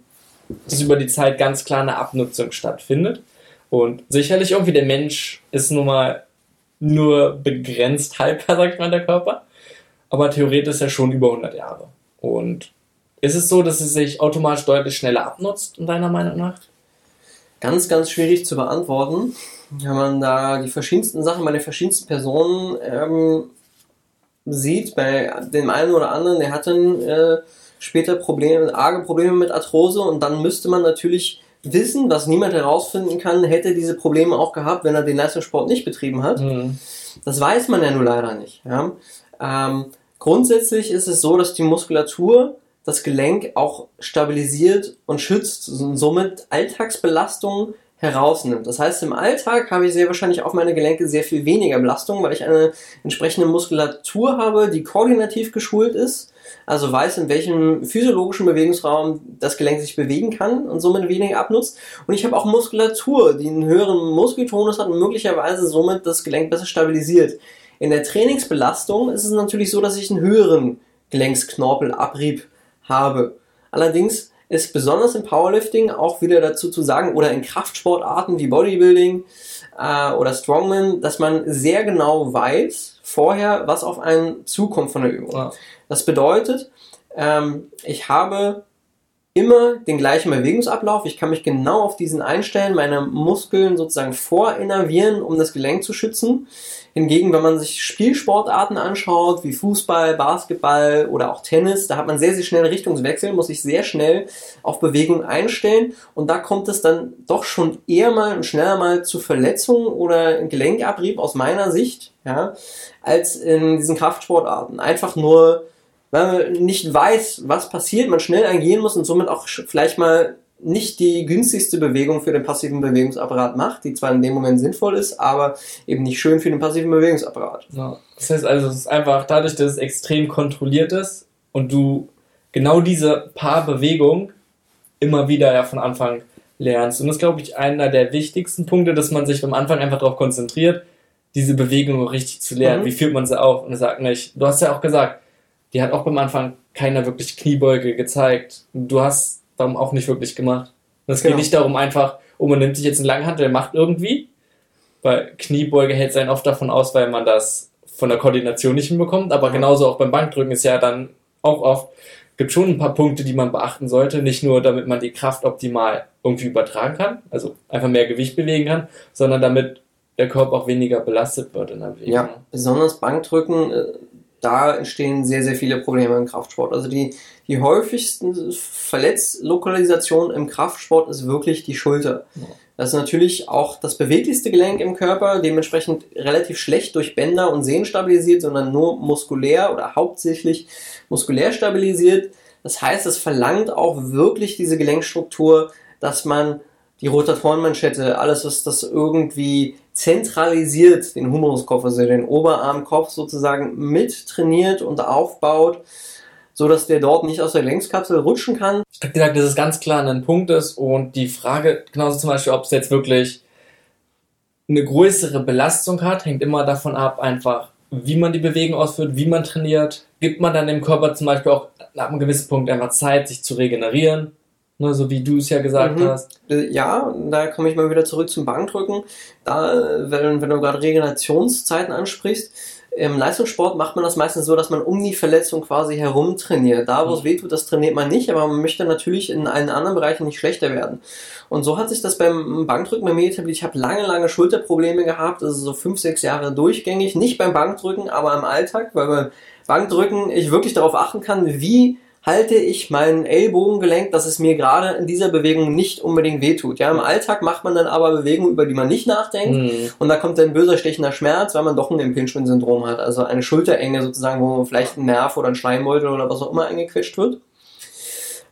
dass über die Zeit ganz klar eine Abnutzung stattfindet. Und sicherlich irgendwie der Mensch ist nun mal nur begrenzt haltbar, sagt man, der Körper. Aber theoretisch ist er schon über 100 Jahre. Und ist es so, dass es sich automatisch deutlich schneller abnutzt, in deiner Meinung nach? Ganz, ganz schwierig zu beantworten. Wenn man da die verschiedensten Sachen bei den verschiedensten Personen ähm, sieht, bei dem einen oder anderen, der hat dann äh, später Probleme, arge Probleme mit Arthrose und dann müsste man natürlich wissen, was niemand herausfinden kann, hätte diese Probleme auch gehabt, wenn er den Leistungssport nicht betrieben hat. Mhm. Das weiß man ja nur leider nicht. Ja? Ähm, grundsätzlich ist es so, dass die Muskulatur das Gelenk auch stabilisiert und schützt und somit Alltagsbelastungen herausnimmt. Das heißt, im Alltag habe ich sehr wahrscheinlich auf meine Gelenke sehr viel weniger Belastung, weil ich eine entsprechende Muskulatur habe, die koordinativ geschult ist, also weiß, in welchem physiologischen Bewegungsraum das Gelenk sich bewegen kann und somit weniger abnutzt. Und ich habe auch Muskulatur, die einen höheren Muskeltonus hat und möglicherweise somit das Gelenk besser stabilisiert. In der Trainingsbelastung ist es natürlich so, dass ich einen höheren Gelenksknorpelabrieb habe. Allerdings ist besonders im Powerlifting auch wieder dazu zu sagen oder in Kraftsportarten wie Bodybuilding äh, oder Strongman, dass man sehr genau weiß vorher, was auf einen zukommt von der Übung. Ja. Das bedeutet, ähm, ich habe immer den gleichen Bewegungsablauf. Ich kann mich genau auf diesen einstellen, meine Muskeln sozusagen vorinnervieren, um das Gelenk zu schützen. Hingegen, wenn man sich Spielsportarten anschaut, wie Fußball, Basketball oder auch Tennis, da hat man sehr, sehr schnell Richtungswechsel, muss sich sehr schnell auf Bewegung einstellen und da kommt es dann doch schon eher mal und schneller mal zu Verletzungen oder Gelenkabrieb aus meiner Sicht, ja, als in diesen Kraftsportarten. Einfach nur, weil man nicht weiß, was passiert, man schnell agieren muss und somit auch vielleicht mal nicht die günstigste Bewegung für den passiven Bewegungsapparat macht, die zwar in dem Moment sinnvoll ist, aber eben nicht schön für den passiven Bewegungsapparat. Ja. Das heißt also, es ist einfach dadurch, dass es extrem kontrolliert ist und du genau diese paar Bewegungen immer wieder ja von Anfang lernst. Und das ist, glaube ich, einer der wichtigsten Punkte, dass man sich am Anfang einfach darauf konzentriert, diese Bewegung richtig zu lernen. Mhm. Wie führt man sie auf? Und er sagt nicht, du hast ja auch gesagt, die hat auch beim Anfang keiner wirklich Kniebeuge gezeigt. Du hast darum auch nicht wirklich gemacht. Und es genau. geht nicht darum einfach, oh, man nimmt sich jetzt einen Langhantel, macht irgendwie, weil Kniebeuge hält einen oft davon aus, weil man das von der Koordination nicht hinbekommt, aber genauso auch beim Bankdrücken ist ja dann auch oft, gibt schon ein paar Punkte, die man beachten sollte, nicht nur damit man die Kraft optimal irgendwie übertragen kann, also einfach mehr Gewicht bewegen kann, sondern damit der Körper auch weniger belastet wird in der Bewegung. Ja, besonders Bankdrücken, äh, da entstehen sehr, sehr viele Probleme im Kraftsport. Also die, die häufigsten Verletzlokalisationen im Kraftsport ist wirklich die Schulter. Das ist natürlich auch das beweglichste Gelenk im Körper, dementsprechend relativ schlecht durch Bänder und Sehnen stabilisiert, sondern nur muskulär oder hauptsächlich muskulär stabilisiert. Das heißt, es verlangt auch wirklich diese Gelenkstruktur, dass man die Rotatorenmanschette, alles, was das irgendwie zentralisiert, den Humuskopf, also den Oberarmkopf sozusagen mit trainiert und aufbaut, so dass der dort nicht aus der Längskapsel rutschen kann. Ich habe gesagt, dass es ganz klar ein Punkt ist und die Frage, genauso zum Beispiel, ob es jetzt wirklich eine größere Belastung hat, hängt immer davon ab, einfach, wie man die Bewegung ausführt, wie man trainiert. Gibt man dann dem Körper zum Beispiel auch ab einem gewissen Punkt einfach Zeit, sich zu regenerieren? Ne, so wie du es ja gesagt mhm. hast. Äh, ja, da komme ich mal wieder zurück zum Bankdrücken. Da, wenn, wenn du gerade Regenerationszeiten ansprichst, im Leistungssport macht man das meistens so, dass man um die Verletzung quasi herum trainiert. Da, wo es mhm. weh tut, das trainiert man nicht, aber man möchte natürlich in allen anderen Bereichen nicht schlechter werden. Und so hat sich das beim Bankdrücken bei mir etabliert. Ich habe lange, lange Schulterprobleme gehabt, also so fünf, sechs Jahre durchgängig. Nicht beim Bankdrücken, aber im Alltag, weil beim Bankdrücken ich wirklich darauf achten kann, wie halte ich mein Ellbogengelenk, dass es mir gerade in dieser Bewegung nicht unbedingt wehtut. Ja, im Alltag macht man dann aber Bewegungen, über die man nicht nachdenkt mhm. und da kommt dann böser stechender Schmerz, weil man doch ein Impingement-Syndrom hat, also eine Schulterenge sozusagen, wo vielleicht ein Nerv oder ein Schleimbeutel oder was auch immer eingequetscht wird.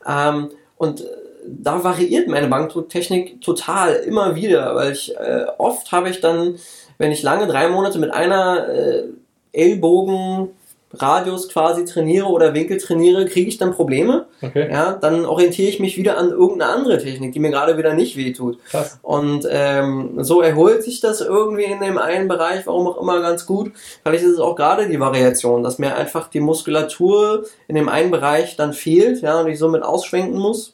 Ähm, und da variiert meine Bankdrücktechnik total immer wieder, weil ich äh, oft habe ich dann, wenn ich lange drei Monate mit einer äh, Ellbogen Radius quasi trainiere oder Winkel trainiere, kriege ich dann Probleme. Okay. Ja, dann orientiere ich mich wieder an irgendeine andere Technik, die mir gerade wieder nicht wehtut. Krass. Und ähm, so erholt sich das irgendwie in dem einen Bereich, warum auch immer ganz gut. Vielleicht ist es auch gerade die Variation, dass mir einfach die Muskulatur in dem einen Bereich dann fehlt, ja, und ich somit ausschwenken muss,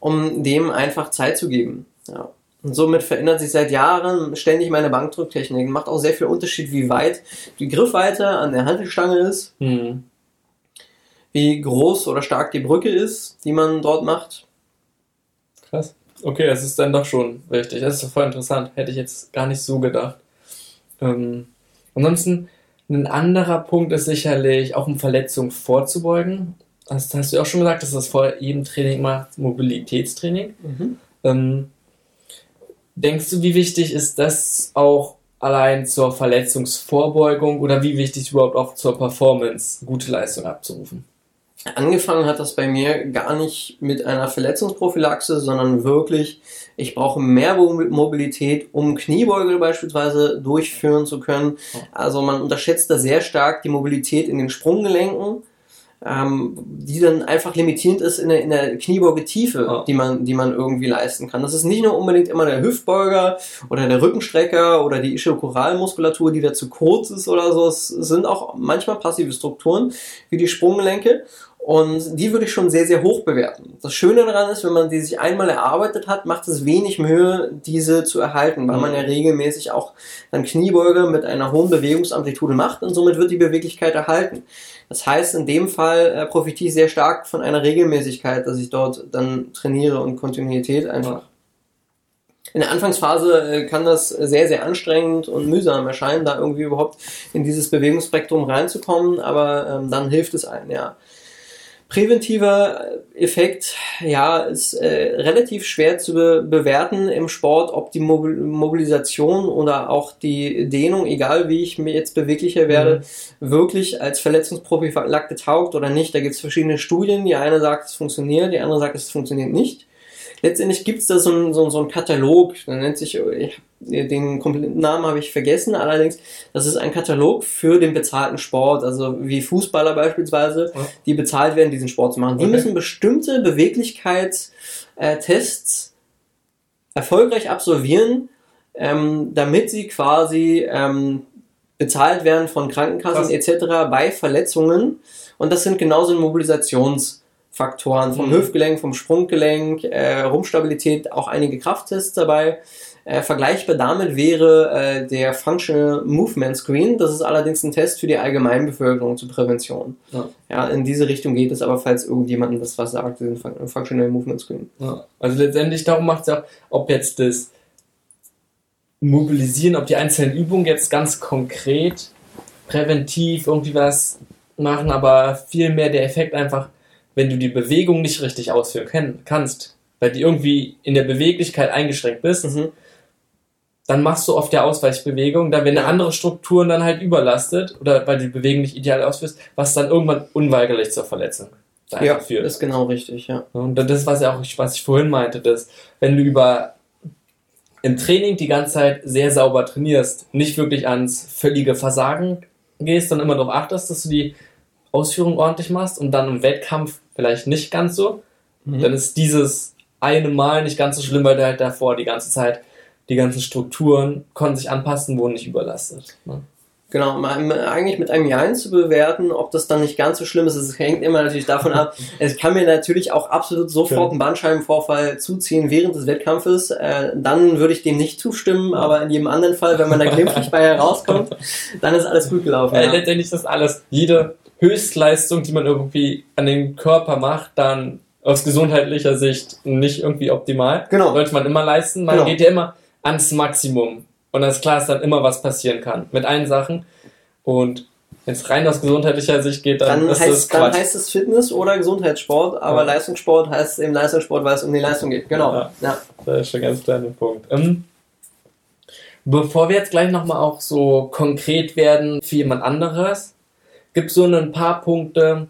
um dem einfach Zeit zu geben. Ja. Und somit verändert sich seit Jahren ständig meine Bankdrücktechnik. Macht auch sehr viel Unterschied, wie weit die Griffweite an der Handelstange ist, Hm. wie groß oder stark die Brücke ist, die man dort macht. Krass. Okay, das ist dann doch schon richtig. Das ist doch voll interessant. Hätte ich jetzt gar nicht so gedacht. Ähm, ansonsten, ein anderer Punkt ist sicherlich, auch um Verletzungen vorzubeugen. Das hast du auch schon gesagt, dass das vor jedem Training macht, Mobilitätstraining. Ähm, denkst du, wie wichtig ist das auch allein zur Verletzungsvorbeugung oder wie wichtig überhaupt auch zur Performance, gute Leistung abzurufen? Angefangen hat das bei mir gar nicht mit einer Verletzungsprophylaxe, sondern wirklich, ich brauche mehr Mo- Mobilität, um Kniebeuge beispielsweise durchführen zu können. Also man unterschätzt da sehr stark die Mobilität in den Sprunggelenken, ähm, die dann einfach limitierend ist in der, in der Kniebeugetiefe, Ja. die man, die man irgendwie leisten kann. Das ist nicht nur unbedingt immer der Hüftbeuger oder der Rückenstrecker oder die Ischiokoralmuskulatur, die da zu kurz ist oder so. Es sind auch manchmal passive Strukturen, wie die Sprunggelenke. Und die würde ich schon sehr, sehr hoch bewerten. Das Schöne daran ist, wenn man die sich einmal erarbeitet hat, macht es wenig Mühe, diese zu erhalten, weil man ja regelmäßig auch dann Kniebeuge mit einer hohen Bewegungsamplitude macht und somit wird die Beweglichkeit erhalten. Das heißt, in dem Fall äh, profitiere ich sehr stark von einer Regelmäßigkeit, dass ich dort dann trainiere und Kontinuität einfach. In der Anfangsphase äh, kann das sehr, sehr anstrengend und mühsam erscheinen, da irgendwie überhaupt in dieses Bewegungsspektrum reinzukommen, aber ähm, dann hilft es einem, ja. Präventiver Effekt, ja, ist äh, relativ schwer zu be bewerten im Sport, ob die Mobil Mobilisation oder auch die Dehnung, egal wie ich mir jetzt beweglicher werde, wirklich als Verletzungsprophylaxe taugt oder nicht. Da gibt es verschiedene Studien. Die eine sagt, es funktioniert, die andere sagt, es funktioniert nicht. Letztendlich gibt es da so einen so, so Katalog, der nennt sich, ich, den kompletten Namen habe ich vergessen, allerdings, das ist ein Katalog für den bezahlten Sport, also wie Fußballer beispielsweise, Ja. die bezahlt werden, diesen Sport zu machen. Die Okay. müssen bestimmte Beweglichkeitstests erfolgreich absolvieren, ähm, damit sie quasi ähm, bezahlt werden von Krankenkassen Krass. etc. bei Verletzungen. Und das sind genauso Mobilisationsfaktoren vom Mhm. Hüftgelenk, vom Sprunggelenk, äh, Rumpfstabilität, auch einige Krafttests dabei. Äh, vergleichbar damit wäre äh, der Functional Movement Screen. Das ist allerdings ein Test für die Allgemeinbevölkerung zur Prävention. Ja. Ja, in diese Richtung geht es aber, falls irgendjemandem das was sagt, den Fun Functional Movement Screen. Ja. Also letztendlich darum macht es ja auch, ob jetzt das Mobilisieren, ob die einzelnen Übungen jetzt ganz konkret, präventiv irgendwie was machen, aber vielmehr der Effekt einfach, wenn du die Bewegung nicht richtig ausführen kann, kannst, weil die irgendwie in der Beweglichkeit eingeschränkt bist, Mhm. dann machst du oft der Ausweichbewegung, dann wenn eine Ja. andere Strukturen dann halt überlastet oder weil du die Bewegung nicht ideal ausführst, was dann irgendwann unweigerlich zur Verletzung Ja, führt. ist genau richtig, ja. Und das, was, ja auch, was ich vorhin meinte, dass wenn du über im Training die ganze Zeit sehr sauber trainierst, nicht wirklich ans völlige Versagen gehst, sondern immer darauf achtest, dass du die Ausführung ordentlich machst und dann im Wettkampf vielleicht nicht ganz so, Mhm. dann ist dieses eine Mal nicht ganz so schlimm, weil du halt davor die ganze Zeit die ganzen Strukturen konnten sich anpassen, wurden nicht überlastet. Ne? Genau, eigentlich mit einem Ja zu bewerten, ob das dann nicht ganz so schlimm ist, es hängt immer natürlich davon ab. Es kann mir natürlich auch absolut sofort Okay. einen Bandscheibenvorfall zuziehen während des Wettkampfes. Äh, dann würde ich dem nicht zustimmen, aber in jedem anderen Fall, wenn man da glimpflich bei herauskommt, dann ist alles gut gelaufen. Weil Ja. letztendlich ist das alles, jede Höchstleistung, die man irgendwie an den Körper macht, dann aus gesundheitlicher Sicht nicht irgendwie optimal. Genau. Sollte man immer leisten. Man Genau. geht ja immer ans Maximum. Und das ist klar, dass dann immer was passieren kann. Mit allen Sachen. Und wenn es rein aus gesundheitlicher Sicht geht, dann, Dann ist das heißt, dann Quatsch. heißt es Fitness oder Gesundheitssport, aber Ja. Leistungssport heißt eben Leistungssport, weil es um die Leistung geht. Genau. Ja. Ja. Das ist schon ganz kleiner Punkt. Ähm, bevor wir jetzt gleich nochmal auch so konkret werden für jemand anderes, gibt es so ein paar Punkte,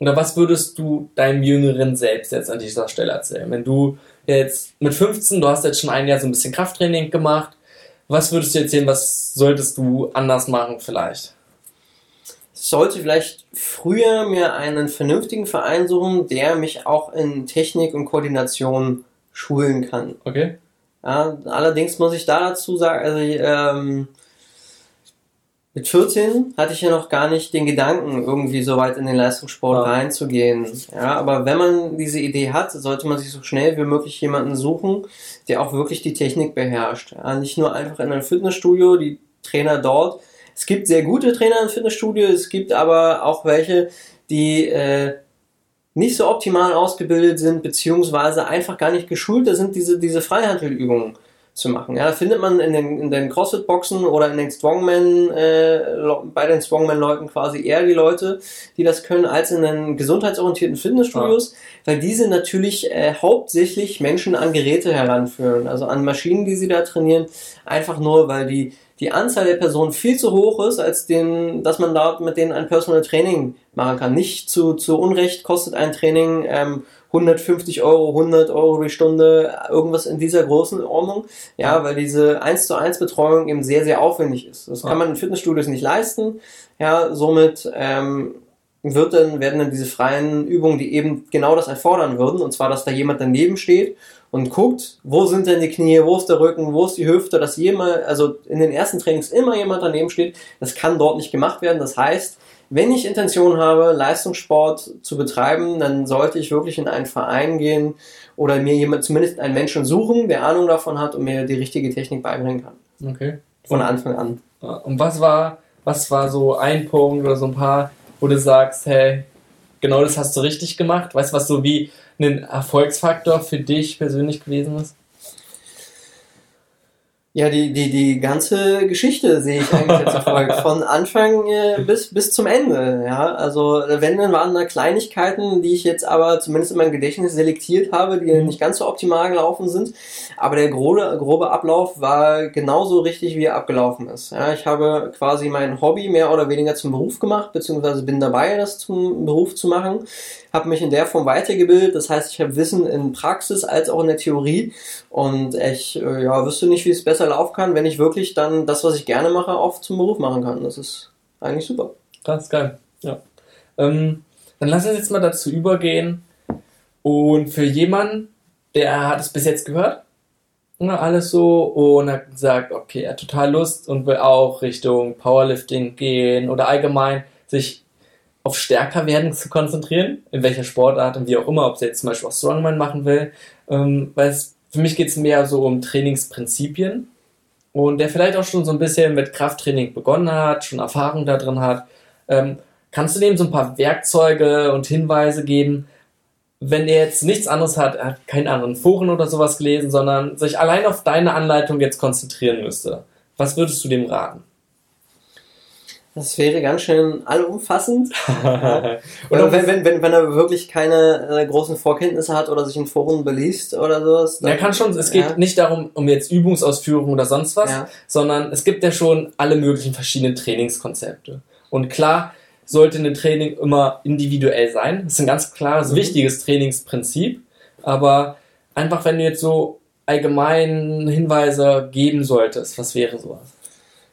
oder was würdest du deinem Jüngeren selbst jetzt an dieser Stelle erzählen? Wenn du jetzt mit 15, du hast jetzt schon ein Jahr so ein bisschen Krafttraining gemacht, was würdest du erzählen, was solltest du anders machen vielleicht? Ich sollte vielleicht früher mir einen vernünftigen Verein suchen, der mich auch in Technik und Koordination schulen kann. Okay? Ja, allerdings muss ich da dazu sagen, also ähm, Mit 14 hatte ich ja noch gar nicht den Gedanken, irgendwie so weit in den Leistungssport Ja. reinzugehen. Ja, aber wenn man diese Idee hat, sollte man sich so schnell wie möglich jemanden suchen, der auch wirklich die Technik beherrscht. Ja, nicht nur einfach in einem Fitnessstudio, die Trainer dort. Es gibt sehr gute Trainer im Fitnessstudio, es gibt aber auch welche, die äh, nicht so optimal ausgebildet sind, beziehungsweise einfach gar nicht geschulter sind, diese, diese Freihandelübungen zu machen. Ja, da findet man in den, in den CrossFit-Boxen oder in den Strongman, äh, bei den Strongman-Leuten quasi eher die Leute, die das können, als in den gesundheitsorientierten Fitnessstudios, weil diese natürlich äh, hauptsächlich Menschen an Geräte heranführen, also an Maschinen, die sie da trainieren, einfach nur, weil die die Anzahl der Personen viel zu hoch ist, als den, dass man dort mit denen ein Personal Training machen kann. Nicht zu, zu Unrecht kostet ein Training ähm, 150 Euro, 100 Euro die Stunde, irgendwas in dieser großen Ordnung. Ja, weil diese 1 zu 1 Betreuung eben sehr, sehr aufwendig ist. Das kann man in Fitnessstudios nicht leisten. Ja, somit ähm, wird dann, werden dann diese freien Übungen, die eben genau das erfordern würden, und zwar, dass da jemand daneben steht und guckt, wo sind denn die Knie, wo ist der Rücken, wo ist die Hüfte, dass jemand, also in den ersten Trainings immer jemand daneben steht, das kann dort nicht gemacht werden. Das heißt, wenn ich Intention habe, Leistungssport zu betreiben, dann sollte ich wirklich in einen Verein gehen oder mir jemand, zumindest einen Menschen suchen, der Ahnung davon hat und mir die richtige Technik beibringen kann. Okay. Von Anfang an. Ja, Und was war, was war so ein Punkt oder so ein paar, wo du sagst, hey, genau das hast du richtig gemacht? Weißt du, was so wie ein Erfolgsfaktor für dich persönlich gewesen ist? Ja, die, die, die ganze Geschichte sehe ich eigentlich als Erfolg. Von Anfang äh, bis, bis zum Ende. Ja, also wenn, dann waren da Kleinigkeiten, die ich jetzt aber zumindest in meinem Gedächtnis selektiert habe, die Mhm. nicht ganz so optimal gelaufen sind. Aber der grobe, grobe Ablauf war genauso richtig, wie er abgelaufen ist. Ja, ich habe quasi mein Hobby mehr oder weniger zum Beruf gemacht, beziehungsweise bin dabei, das zum Beruf zu machen. Habe mich in der Form weitergebildet. Das heißt, ich habe Wissen in Praxis als auch in der Theorie. Und ich äh, ja, wüsste nicht, wie es besser laufen kann, wenn ich wirklich dann das, was ich gerne mache, auch zum Beruf machen kann. Das ist eigentlich super. Ganz geil. Ja. Ähm, dann lass uns jetzt mal dazu übergehen. Und für jemanden, der hat es bis jetzt gehört, ne, alles so, und hat gesagt, okay, er hat total Lust und will auch Richtung Powerlifting gehen oder allgemein sich auf stärker werden zu konzentrieren, in welcher Sportart und wie auch immer, ob sie jetzt zum Beispiel auch Strongman machen will, ähm, weil es, für mich geht es mehr so um Trainingsprinzipien und der vielleicht auch schon so ein bisschen mit Krafttraining begonnen hat, schon Erfahrung da drin hat, ähm, kannst du dem so ein paar Werkzeuge und Hinweise geben, wenn er jetzt nichts anderes hat, er hat keine anderen Foren oder sowas gelesen, sondern sich allein auf deine Anleitung jetzt konzentrieren müsste. Was würdest du dem raten? Das wäre ganz schön allumfassend. oder wenn, wenn, wenn, wenn er wirklich keine äh, großen Vorkenntnisse hat oder sich in Foren beliest oder sowas. er kann schon, es geht ja, nicht darum, um jetzt Übungsausführung oder sonst was, Ja. sondern es gibt ja schon alle möglichen verschiedenen Trainingskonzepte. Und klar sollte ein Training immer individuell sein. Das ist ein ganz klares, Mhm. wichtiges Trainingsprinzip. Aber einfach, wenn du jetzt so allgemein Hinweise geben solltest, was wäre sowas?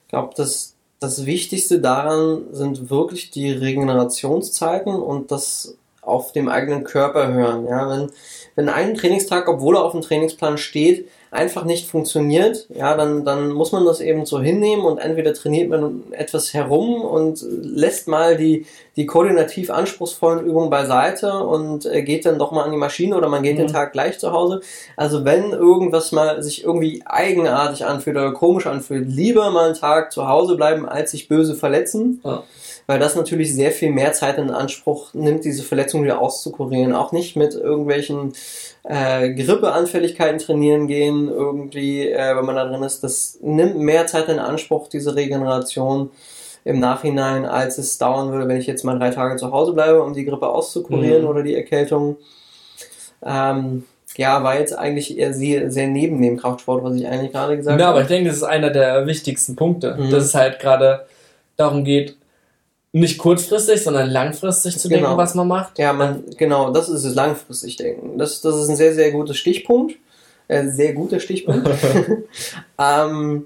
Ich glaube, das, das Wichtigste daran sind wirklich die Regenerationszeiten und das auf dem eigenen Körper hören. Ja, wenn, wenn ein Trainingstag, obwohl er auf dem Trainingsplan steht, einfach nicht funktioniert, ja, dann, dann muss man das eben so hinnehmen und entweder trainiert man etwas herum und lässt mal die, die koordinativ anspruchsvollen Übungen beiseite und äh, geht dann doch mal an die Maschine oder man geht Mhm. den Tag gleich zu Hause. Also wenn irgendwas mal sich irgendwie eigenartig anfühlt oder komisch anfühlt, lieber mal einen Tag zu Hause bleiben, als sich böse verletzen. Ja. Weil das natürlich sehr viel mehr Zeit in Anspruch nimmt, diese Verletzung wieder auszukurieren. Auch nicht mit irgendwelchen äh, Grippeanfälligkeiten trainieren gehen, irgendwie, äh, wenn man da drin ist. Das nimmt mehr Zeit in Anspruch, diese Regeneration im Nachhinein, als es dauern würde, wenn ich jetzt mal drei Tage zu Hause bleibe, um die Grippe auszukurieren Mhm. oder die Erkältung. Ähm, ja, war jetzt eigentlich eher sehr, sehr neben dem Kraftsport, was ich eigentlich gerade gesagt Ja, aber habe. ich denke, das ist einer der wichtigsten Punkte, Mhm. dass es halt gerade darum geht, nicht kurzfristig, sondern langfristig zu Genau. denken, was man macht. Ja, man, genau, das ist es langfristig denken. Das, das ist ein sehr, sehr guter Stichpunkt. Äh, sehr guter Stichpunkt. ähm,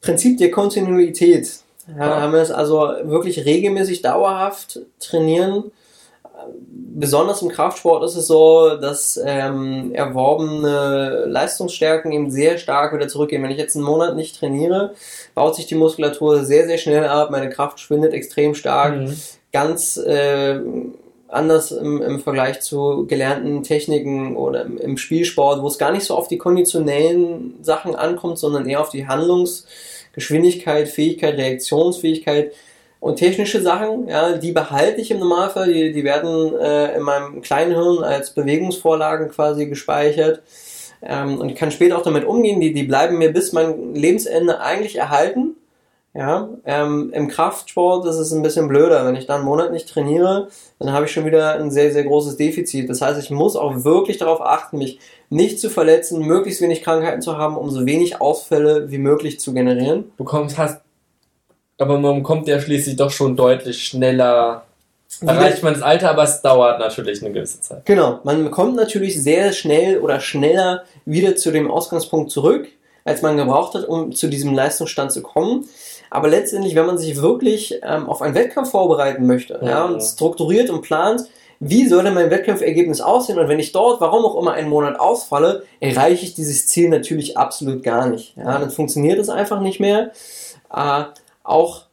Prinzip der Kontinuität. Ja. Haben wir es also wirklich regelmäßig dauerhaft trainieren, besonders im Kraftsport ist es so, dass ähm, erworbene Leistungsstärken eben sehr stark wieder zurückgehen. Wenn ich jetzt einen Monat nicht trainiere, baut sich die Muskulatur sehr, sehr schnell ab, meine Kraft schwindet extrem stark. Mhm. Ganz äh, anders im, im Vergleich zu gelernten Techniken oder im, im Spielsport, wo es gar nicht so auf die konditionellen Sachen ankommt, sondern eher auf die Handlungsgeschwindigkeit, Fähigkeit, Reaktionsfähigkeit und technische Sachen, ja, die behalte ich im Normalfall, die, die werden äh, in meinem kleinen Hirn als Bewegungsvorlagen quasi gespeichert ähm, und ich kann später auch damit umgehen, die, die bleiben mir bis mein Lebensende eigentlich erhalten ja, ähm, im Kraftsport ist es ein bisschen blöder. Wenn ich da einen Monat nicht trainiere, dann habe ich schon wieder ein sehr, sehr großes Defizit. Das heißt, ich muss auch wirklich darauf achten, mich nicht zu verletzen, möglichst wenig Krankheiten zu haben, um so wenig Ausfälle wie möglich zu generieren. Du kommst, hast, aber man kommt ja schließlich doch schon deutlich schneller erreicht man das Alter, aber es dauert natürlich eine gewisse Zeit. Genau, man kommt natürlich sehr schnell oder schneller wieder zu dem Ausgangspunkt zurück, als man gebraucht hat, um zu diesem Leistungsstand zu kommen. Aber letztendlich, wenn man sich wirklich ähm, auf einen Wettkampf vorbereiten möchte ja, ja, und strukturiert und plant, wie soll denn mein Wettkampfergebnis aussehen? Und wenn ich dort, warum auch immer, einen Monat ausfalle, erreiche ich dieses Ziel natürlich absolut gar nicht. Ja, dann funktioniert es einfach nicht mehr. Äh, auch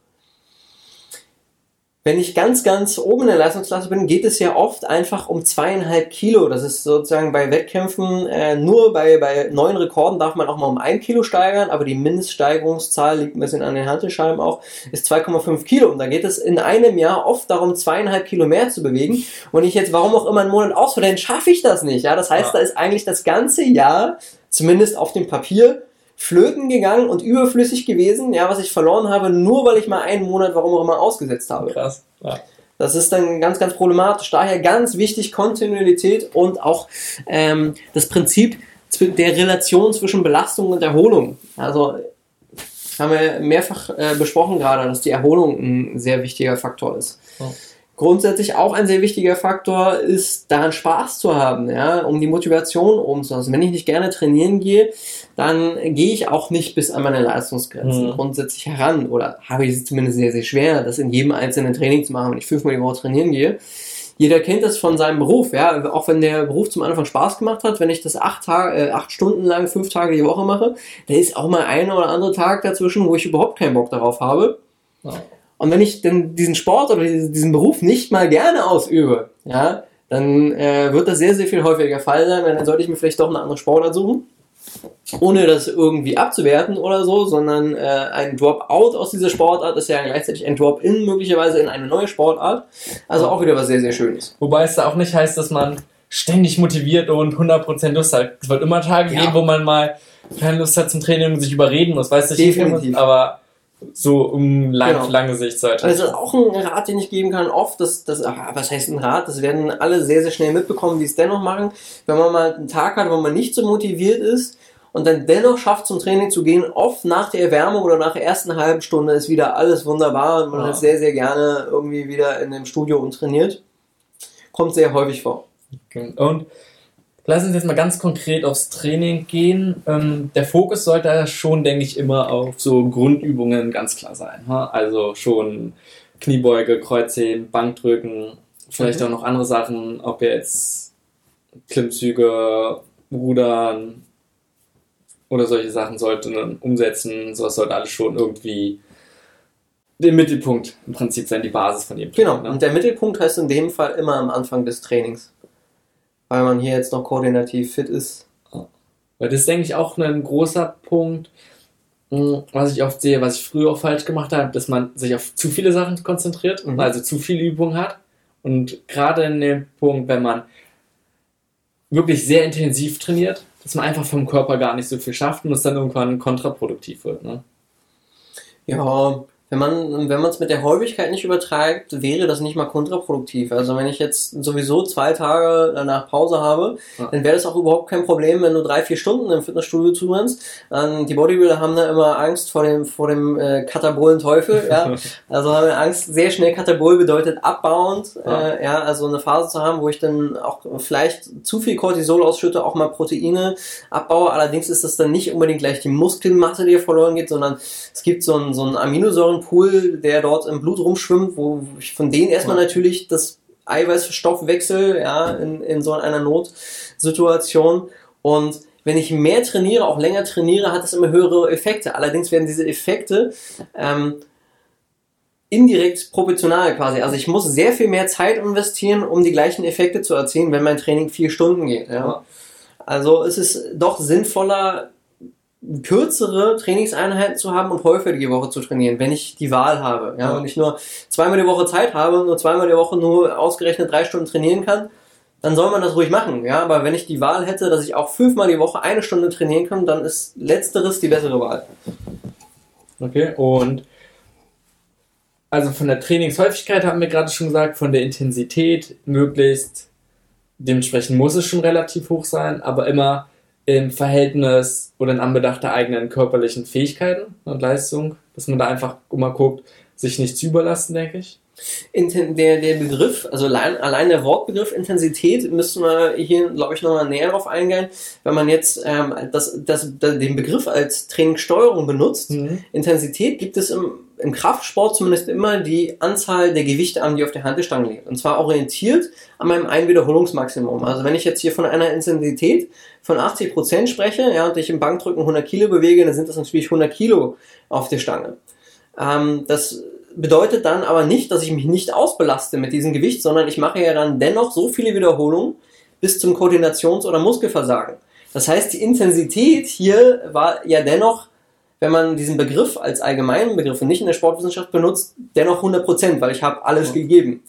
wenn ich ganz, ganz oben in der Leistungsklasse bin, geht es ja oft einfach um zweieinhalb Kilo. Das ist sozusagen bei Wettkämpfen, äh, nur bei, bei neuen Rekorden darf man auch mal um ein Kilo steigern, aber die Mindeststeigerungszahl liegt ein bisschen an den Handelscheiben auch, ist 2,5 Kilo. Und da geht es in einem Jahr oft darum, zweieinhalb Kilo mehr zu bewegen. Und ich jetzt, warum auch immer einen Monat dann schaffe ich das nicht. Ja, das heißt, ja. da ist eigentlich das ganze Jahr, zumindest auf dem Papier, flöten gegangen und überflüssig gewesen, ja, was ich verloren habe, nur weil ich mal einen Monat, warum auch immer, ausgesetzt habe. Krass. Ja. Das ist dann ganz, ganz problematisch. Daher ganz wichtig Kontinuität und auch ähm, das Prinzip der Relation zwischen Belastung und Erholung. Also haben wir mehrfach äh, besprochen gerade, dass die Erholung ein sehr wichtiger Faktor ist. Oh grundsätzlich auch ein sehr wichtiger Faktor ist, daran Spaß zu haben, ja, um die Motivation umzulassen. Wenn ich nicht gerne trainieren gehe, dann gehe ich auch nicht bis an meine Leistungsgrenzen mhm. grundsätzlich heran oder habe ich es zumindest sehr, sehr schwer, das in jedem einzelnen Training zu machen, wenn ich fünfmal die Woche trainieren gehe. Jeder kennt das von seinem Beruf, ja, auch wenn der Beruf zum Anfang Spaß gemacht hat, wenn ich das acht Tage, äh, acht Stunden lang, fünf Tage die Woche mache, da ist auch mal ein oder andere Tag dazwischen, wo ich überhaupt keinen Bock darauf habe. Ja. Und wenn ich denn diesen Sport oder diesen Beruf nicht mal gerne ausübe, ja, dann äh, wird das sehr, sehr viel häufiger Fall sein, dann sollte ich mir vielleicht doch eine andere Sportart suchen. Ohne das irgendwie abzuwerten oder so, sondern äh, ein Drop-out aus dieser Sportart ist ja gleichzeitig ein Drop-in möglicherweise in eine neue Sportart. Also auch wieder was sehr, sehr Schönes. Wobei es da auch nicht heißt, dass man ständig motiviert und 100% Lust hat. Es wird immer Tage ja. geben, wo man mal keine Lust hat zum Training und sich überreden muss, weißt du? Definitiv. Aber so um lang, genau. lange Sicht sollte. Also das ist auch ein Rat, den ich geben kann. Oft, das, das, was heißt ein Rat? Das werden alle sehr, sehr schnell mitbekommen, die es dennoch machen. Wenn man mal einen Tag hat, wo man nicht so motiviert ist und dann dennoch schafft, zum Training zu gehen, oft nach der Erwärmung oder nach der ersten halben Stunde ist wieder alles wunderbar und man ja. ist sehr, sehr gerne irgendwie wieder in dem Studio und trainiert. Kommt sehr häufig vor. Und Lass uns jetzt mal ganz konkret aufs Training gehen. Ähm, der Fokus sollte schon, denke ich, immer auf so Grundübungen ganz klar sein. Ha? Also schon Kniebeuge, Kreuzheben, Bankdrücken, vielleicht mhm. auch noch andere Sachen, ob jetzt Klimmzüge, Rudern oder solche Sachen sollten umsetzen. Sowas sollte alles schon irgendwie der Mittelpunkt im Prinzip sein, die Basis von jedem Training. Genau, ne? und der Mittelpunkt heißt in dem Fall immer am Anfang des Trainings weil man hier jetzt noch koordinativ fit ist. Weil das ist, denke ich, auch ein großer Punkt, hm, was ich oft sehe, was ich früher auch falsch gemacht habe, dass man sich auf zu viele Sachen konzentriert, mhm. also zu viele Übungen hat. Und gerade in dem Punkt, wenn man wirklich sehr intensiv trainiert, dass man einfach vom Körper gar nicht so viel schafft und es dann irgendwann kontraproduktiv wird. Ne? Ja, wenn man wenn man es mit der Häufigkeit nicht übertreibt, wäre das nicht mal kontraproduktiv. Also wenn ich jetzt sowieso zwei Tage danach Pause habe, ja. dann wäre das auch überhaupt kein Problem, wenn du drei vier Stunden im Fitnessstudio zurennst. Ähm, die Bodybuilder haben da immer Angst vor dem vor dem äh, katabolen Teufel. Ja? also haben Angst. Sehr schnell katabol bedeutet abbauend. Ja. Äh, ja, also eine Phase zu haben, wo ich dann auch vielleicht zu viel Cortisol ausschütte, auch mal Proteine abbaue. Allerdings ist das dann nicht unbedingt gleich die Muskelmasse, die verloren geht, sondern es gibt so ein so ein Aminosäuren Pool, der dort im Blut rumschwimmt, wo ich von denen erstmal natürlich das Eiweißstoffwechsel, ja, in, in so einer Notsituation. Und wenn ich mehr trainiere, auch länger trainiere, hat es immer höhere Effekte. Allerdings werden diese Effekte ähm, indirekt proportional quasi. Also ich muss sehr viel mehr Zeit investieren, um die gleichen Effekte zu erzielen, wenn mein Training vier Stunden geht. Ja. Also es ist doch sinnvoller, kürzere Trainingseinheiten zu haben und häufiger die Woche zu trainieren, wenn ich die Wahl habe. Ja, und ich nur zweimal die Woche Zeit habe und nur zweimal die Woche nur ausgerechnet drei Stunden trainieren kann, dann soll man das ruhig machen. Ja, aber wenn ich die Wahl hätte, dass ich auch fünfmal die Woche eine Stunde trainieren kann, dann ist letzteres die bessere Wahl. Okay, und also von der Trainingshäufigkeit haben wir gerade schon gesagt, von der Intensität möglichst, dementsprechend muss es schon relativ hoch sein, aber immer im Verhältnis oder in Anbedacht der eigenen körperlichen Fähigkeiten und Leistung, dass man da einfach immer guckt, sich nicht zu überlasten, denke ich. Der, der Begriff, also allein, allein der Wortbegriff Intensität, müssten wir hier, glaube ich, nochmal näher drauf eingehen. Wenn man jetzt ähm, das, das, das, den Begriff als Trainingssteuerung benutzt, mhm. Intensität gibt es im, im Kraftsport zumindest immer die Anzahl der Gewichte an, die auf der Handelstange liegt. Und zwar orientiert an meinem Einwiederholungsmaximum. Also wenn ich jetzt hier von einer Intensität von 80% spreche, ja, und ich im Bankdrücken 100 Kilo bewege, dann sind das natürlich 100 Kilo auf der Stange. Ähm, das bedeutet dann aber nicht, dass ich mich nicht ausbelaste mit diesem Gewicht, sondern ich mache ja dann dennoch so viele Wiederholungen bis zum Koordinations- oder Muskelversagen. Das heißt, die Intensität hier war ja dennoch, wenn man diesen Begriff als allgemeinen Begriff und nicht in der Sportwissenschaft benutzt, dennoch 100%, weil ich habe alles ja. gegeben.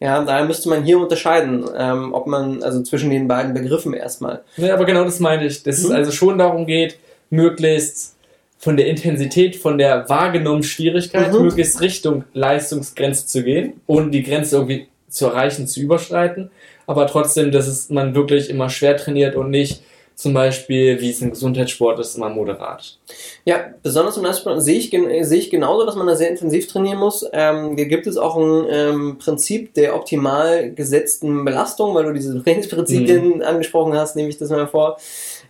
Ja, daher müsste man hier unterscheiden, ähm, ob man, also zwischen den beiden Begriffen erstmal. Ja, aber genau das meine ich. Dass hm? es also schon darum geht, möglichst von der Intensität, von der wahrgenommenen Schwierigkeit, mhm. möglichst Richtung Leistungsgrenze zu gehen, ohne die Grenze irgendwie zu erreichen, zu überschreiten. Aber trotzdem, dass es man wirklich immer schwer trainiert und nicht zum Beispiel, wie es im Gesundheitssport ist, immer moderat. Ja, besonders im Leistungssport sehe ich, sehe ich genauso, dass man da sehr intensiv trainieren muss. Ähm, hier gibt es auch ein ähm, Prinzip der optimal gesetzten Belastung, weil du diese Trainingsprinzipien mhm. angesprochen hast, nehme ich das mal vor.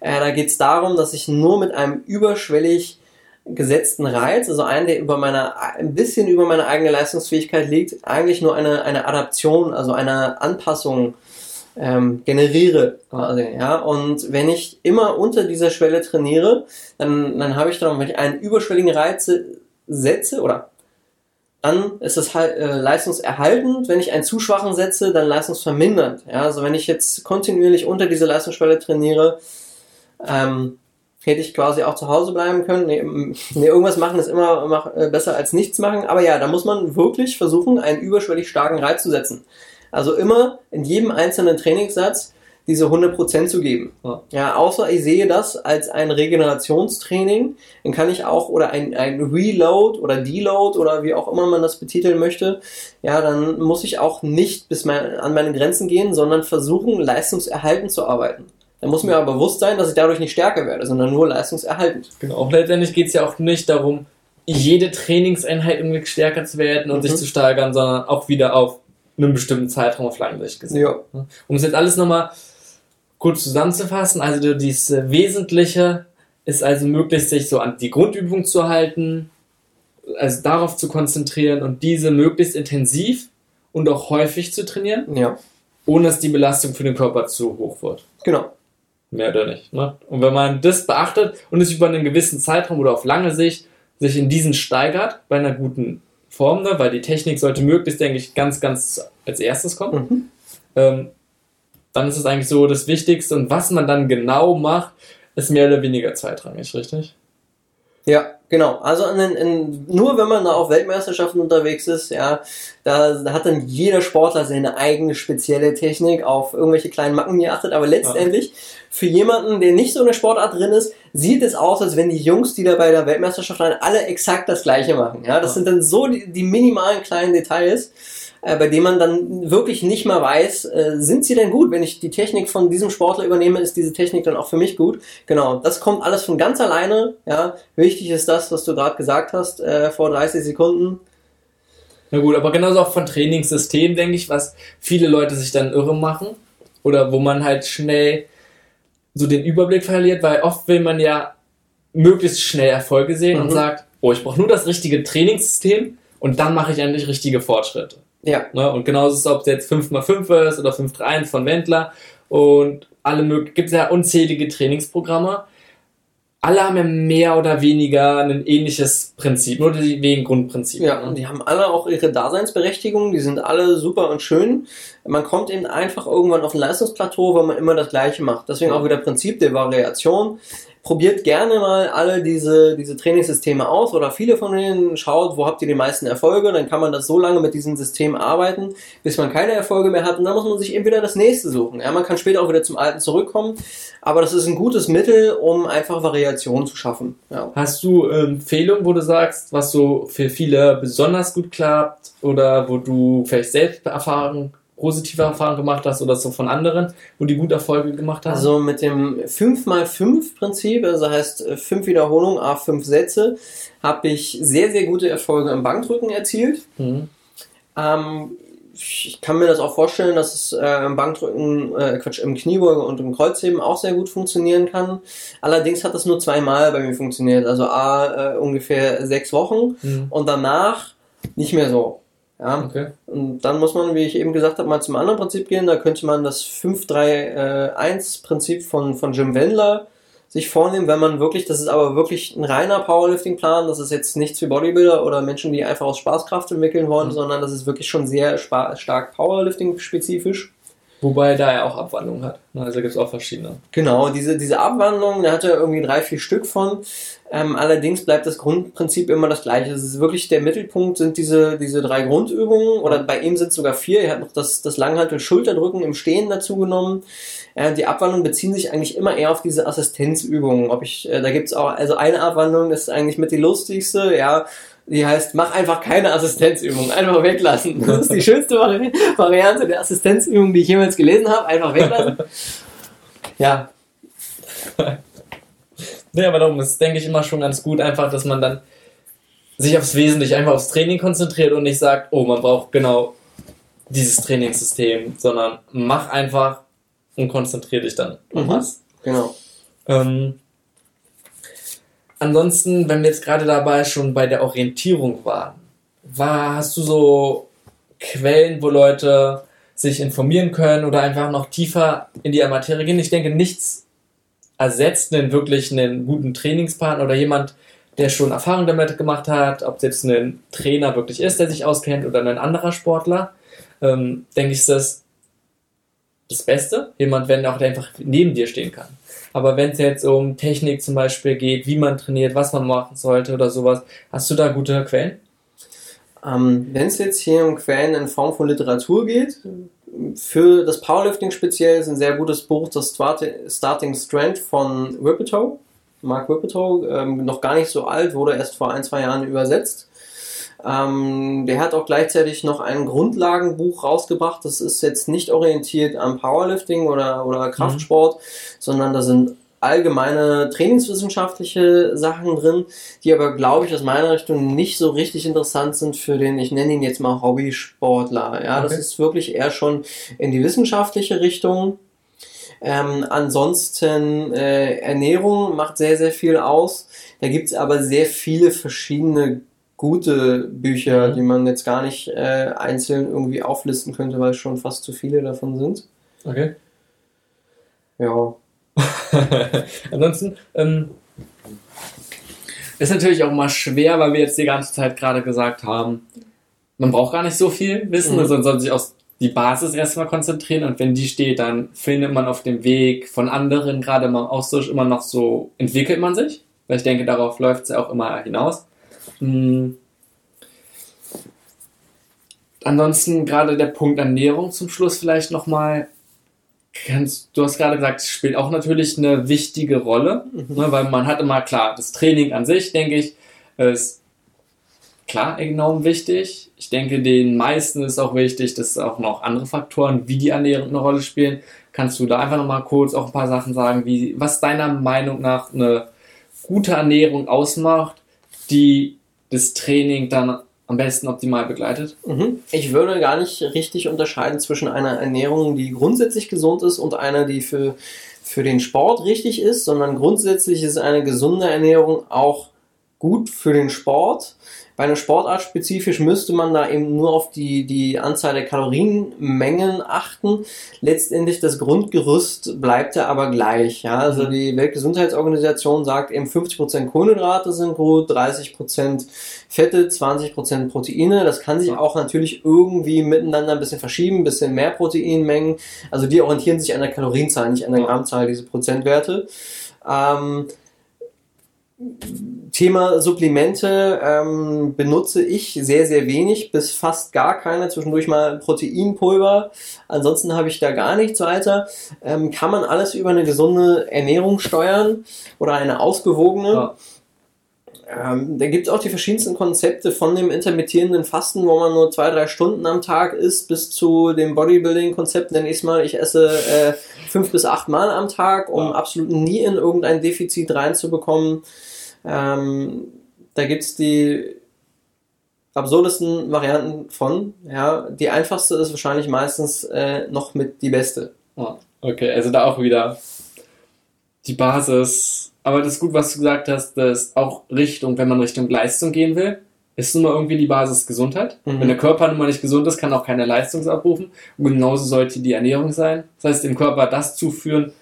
Äh, da geht es darum, dass ich nur mit einem überschwellig gesetzten Reiz, also einen, der über meiner, ein bisschen über meine eigene Leistungsfähigkeit liegt, eigentlich nur eine, eine Adaption, also eine Anpassung ähm, generiere quasi, ja. Und wenn ich immer unter dieser Schwelle trainiere, dann, dann habe ich dann, wenn ich einen überschwelligen Reiz setze oder dann ist es halt äh, leistungserhaltend. Wenn ich einen zu schwachen setze, dann leistungsvermindernd. Ja, also wenn ich jetzt kontinuierlich unter dieser Leistungsschwelle trainiere, ähm, hätte ich quasi auch zu Hause bleiben können. Nee, nee irgendwas machen ist immer mach, äh, besser als nichts machen. Aber ja, da muss man wirklich versuchen, einen überschwellig starken Reiz zu setzen. Also immer in jedem einzelnen Trainingssatz diese 100% zu geben. Ja. ja, außer ich sehe das als ein Regenerationstraining, dann kann ich auch, oder ein, ein Reload oder Deload oder wie auch immer man das betiteln möchte, ja, dann muss ich auch nicht bis mein, an meine Grenzen gehen, sondern versuchen, leistungserhaltend zu arbeiten. Dann muss mir aber bewusst sein, dass ich dadurch nicht stärker werde, sondern nur leistungserhaltend. Genau, auch letztendlich geht es ja auch nicht darum, jede Trainingseinheit irgendwie stärker zu werden und mhm. sich zu steigern, sondern auch wieder auf einem bestimmten Zeitraum auf lange Sicht gesehen. Ja. Um es jetzt alles nochmal kurz zusammenzufassen, also dieses Wesentliche ist also möglich, sich so an die Grundübung zu halten, also darauf zu konzentrieren und diese möglichst intensiv und auch häufig zu trainieren. Ja. Ohne dass die Belastung für den Körper zu hoch wird. Genau. Mehr oder nicht. Ne? Und wenn man das beachtet und es über einen gewissen Zeitraum oder auf lange Sicht sich in diesen steigert, bei einer guten Form, ne? weil die Technik sollte möglichst, denke ich, ganz, ganz als erstes kommen. Mhm. Ähm, dann ist es eigentlich so das Wichtigste und was man dann genau macht, ist mehr oder weniger zweitrangig, richtig? Ja, genau. Also in, in, nur wenn man da auf Weltmeisterschaften unterwegs ist, ja, da, da, hat dann jeder Sportler seine eigene spezielle Technik auf irgendwelche kleinen Macken geachtet. Aber letztendlich, ja. für jemanden, der nicht so in der Sportart drin ist, sieht es aus, als wenn die Jungs, die da bei der Weltmeisterschaft waren, alle exakt das gleiche machen. Ja, das ja. sind dann so die, die minimalen kleinen Details äh, bei dem man dann wirklich nicht mal weiß, äh, sind sie denn gut? Wenn ich die Technik von diesem Sportler übernehme, ist diese Technik dann auch für mich gut? Genau, das kommt alles von ganz alleine. Ja, wichtig ist das, was du gerade gesagt hast äh, vor 30 Sekunden. Na gut, aber genauso auch von Trainingssystem, denke ich, was viele Leute sich dann irre machen oder wo man halt schnell so den Überblick verliert, weil oft will man ja möglichst schnell Erfolge sehen mhm. und sagt, oh, ich brauche nur das richtige Trainingssystem und dann mache ich endlich richtige Fortschritte. Ja. Ne? Und genauso ist es, ob es jetzt 5x5 ist oder 5x1 von Wendler. Und alle möglichen, gibt es ja unzählige Trainingsprogramme. Alle haben ja mehr oder weniger ein ähnliches Prinzip, nur wegen Grundprinzip. Ja, und die haben alle auch ihre Daseinsberechtigung, die sind alle super und schön. Man kommt eben einfach irgendwann auf ein Leistungsplateau, wenn man immer das Gleiche macht. Deswegen auch wieder Prinzip der Variation probiert gerne mal alle diese, diese Trainingssysteme aus oder viele von denen, schaut, wo habt ihr die meisten Erfolge, dann kann man das so lange mit diesem System arbeiten, bis man keine Erfolge mehr hat und dann muss man sich eben wieder das nächste suchen. Ja, man kann später auch wieder zum alten zurückkommen, aber das ist ein gutes Mittel, um einfach Variationen zu schaffen. Ja. Hast du ähm, Empfehlungen, wo du sagst, was so für viele besonders gut klappt oder wo du vielleicht selbst Erfahrung positive Erfahrungen gemacht hast oder so von anderen, wo die gute Erfolge gemacht haben? Also mit dem 5x5 Prinzip, also heißt 5 Wiederholungen, A5 Sätze, habe ich sehr, sehr gute Erfolge im Bankdrücken erzielt. Mhm. Ähm, ich kann mir das auch vorstellen, dass es äh, im Bankdrücken, äh, Quatsch, im Kniebeuge und im Kreuzheben auch sehr gut funktionieren kann. Allerdings hat das nur zweimal bei mir funktioniert, also A, äh, ungefähr sechs Wochen mhm. und danach nicht mehr so. Ja. Okay. Und dann muss man, wie ich eben gesagt habe, mal zum anderen Prinzip gehen. Da könnte man das 5-3-1-Prinzip von, von Jim Wendler sich vornehmen, wenn man wirklich, das ist aber wirklich ein reiner Powerlifting-Plan, das ist jetzt nichts für Bodybuilder oder Menschen, die einfach aus Spaßkraft entwickeln wollen, mhm. sondern das ist wirklich schon sehr stark Powerlifting-spezifisch. Wobei da er auch Abwandlungen hat. Also gibt es auch verschiedene. Genau, diese, diese Abwandlungen, da hat er irgendwie drei, vier Stück von. Ähm, allerdings bleibt das Grundprinzip immer das gleiche. Es ist wirklich der Mittelpunkt sind diese, diese drei Grundübungen oder bei ihm sind es sogar vier. Er hat noch das, das Langhantel-Schulterdrücken im Stehen dazu genommen. Äh, die Abwandlungen beziehen sich eigentlich immer eher auf diese Assistenzübungen. Ob ich, äh, da gibt's auch, also eine Abwandlung ist eigentlich mit die lustigste, ja die heißt, mach einfach keine Assistenzübung, einfach weglassen. Das ist die schönste Variante der Assistenzübung, die ich jemals gelesen habe, einfach weglassen. Ja. nee, aber darum ist, denke ich, immer schon ganz gut, einfach, dass man dann sich aufs Wesentliche, einfach aufs Training konzentriert und nicht sagt, oh, man braucht genau dieses Trainingssystem, sondern mach einfach und konzentriere dich dann auf mhm. was. Genau. Ähm, Ansonsten, wenn wir jetzt gerade dabei schon bei der Orientierung waren, war, hast du so Quellen, wo Leute sich informieren können oder einfach noch tiefer in die Materie gehen? Ich denke, nichts ersetzt einen wirklich einen guten Trainingspartner oder jemand, der schon Erfahrung damit gemacht hat, ob es jetzt ein Trainer wirklich ist, der sich auskennt oder ein anderer Sportler, ähm, denke ich, ist das das Beste. Jemand, wenn auch der einfach neben dir stehen kann. Aber wenn es jetzt um Technik zum Beispiel geht, wie man trainiert, was man machen sollte oder sowas, hast du da gute Quellen? Ähm, wenn es jetzt hier um Quellen in Form von Literatur geht, für das Powerlifting speziell ist ein sehr gutes Buch, das Starting Strength von Whippetoe. Mark Whippetoe, ähm, noch gar nicht so alt, wurde erst vor ein, zwei Jahren übersetzt. Ähm, der hat auch gleichzeitig noch ein Grundlagenbuch rausgebracht. Das ist jetzt nicht orientiert am Powerlifting oder, oder. Kraftsport, mhm. sondern da sind allgemeine trainingswissenschaftliche Sachen drin, die aber, glaube ich, aus meiner Richtung nicht so richtig interessant sind für den, ich nenne ihn jetzt mal Hobbysportler. Ja, okay. das ist wirklich eher schon in die wissenschaftliche Richtung. Ähm, ansonsten äh, Ernährung macht sehr, sehr viel aus. Da gibt's aber sehr viele verschiedene gute Bücher, mhm. die man jetzt gar nicht äh, einzeln irgendwie auflisten könnte, weil schon fast zu viele davon sind. Okay. Ja. Ansonsten ähm, ist natürlich auch mal schwer, weil wir jetzt die ganze Zeit gerade gesagt haben, man braucht gar nicht so viel Wissen, mhm. sondern soll sich auf die Basis erstmal konzentrieren und wenn die steht, dann findet man auf dem Weg von anderen, gerade im Austausch, immer noch so, entwickelt man sich. Weil ich denke, darauf läuft es ja auch immer hinaus. Hm. Ansonsten gerade der Punkt Ernährung zum Schluss vielleicht nochmal. Du hast gerade gesagt, spielt auch natürlich eine wichtige Rolle, mhm. ne, weil man hat immer klar, das Training an sich, denke ich, ist klar enorm wichtig. Ich denke, den meisten ist auch wichtig, dass auch noch andere Faktoren wie die Ernährung eine Rolle spielen. Kannst du da einfach nochmal kurz auch ein paar Sachen sagen, wie, was deiner Meinung nach eine gute Ernährung ausmacht, die das Training dann am besten optimal begleitet? Mhm. Ich würde gar nicht richtig unterscheiden zwischen einer Ernährung, die grundsätzlich gesund ist und einer, die für, für den Sport richtig ist, sondern grundsätzlich ist eine gesunde Ernährung auch gut für den Sport. Bei einer Sportart spezifisch müsste man da eben nur auf die, die Anzahl der Kalorienmengen achten. Letztendlich das Grundgerüst bleibt ja aber gleich. Ja? Also die Weltgesundheitsorganisation sagt eben 50% Kohlenhydrate sind gut, 30% Fette, 20% Proteine. Das kann sich auch natürlich irgendwie miteinander ein bisschen verschieben, ein bisschen mehr Proteinmengen. Also die orientieren sich an der Kalorienzahl, nicht an der Grammzahl, diese Prozentwerte. Ähm, Thema Supplemente ähm, benutze ich sehr, sehr wenig, bis fast gar keine. Zwischendurch mal Proteinpulver. Ansonsten habe ich da gar nichts weiter. Ähm, kann man alles über eine gesunde Ernährung steuern oder eine ausgewogene? Ja. Ähm, da gibt es auch die verschiedensten Konzepte von dem intermittierenden Fasten, wo man nur zwei, drei Stunden am Tag isst, bis zu dem Bodybuilding-Konzept, nenne ich es mal. Ich esse äh, fünf bis acht Mal am Tag, um ja. absolut nie in irgendein Defizit reinzubekommen. Ähm, da gibt's die absurdesten Varianten von. Ja, die einfachste ist wahrscheinlich meistens äh, noch mit die beste. Oh, okay, also da auch wieder die Basis. Aber das ist gut, was du gesagt hast, dass auch Richtung, wenn man Richtung Leistung gehen will, ist nun mal irgendwie die Basis Gesundheit. Mhm. Wenn der Körper nun mal nicht gesund ist, kann auch keine Leistung abrufen. Und genauso sollte die Ernährung sein. Das heißt, dem Körper das zuführen,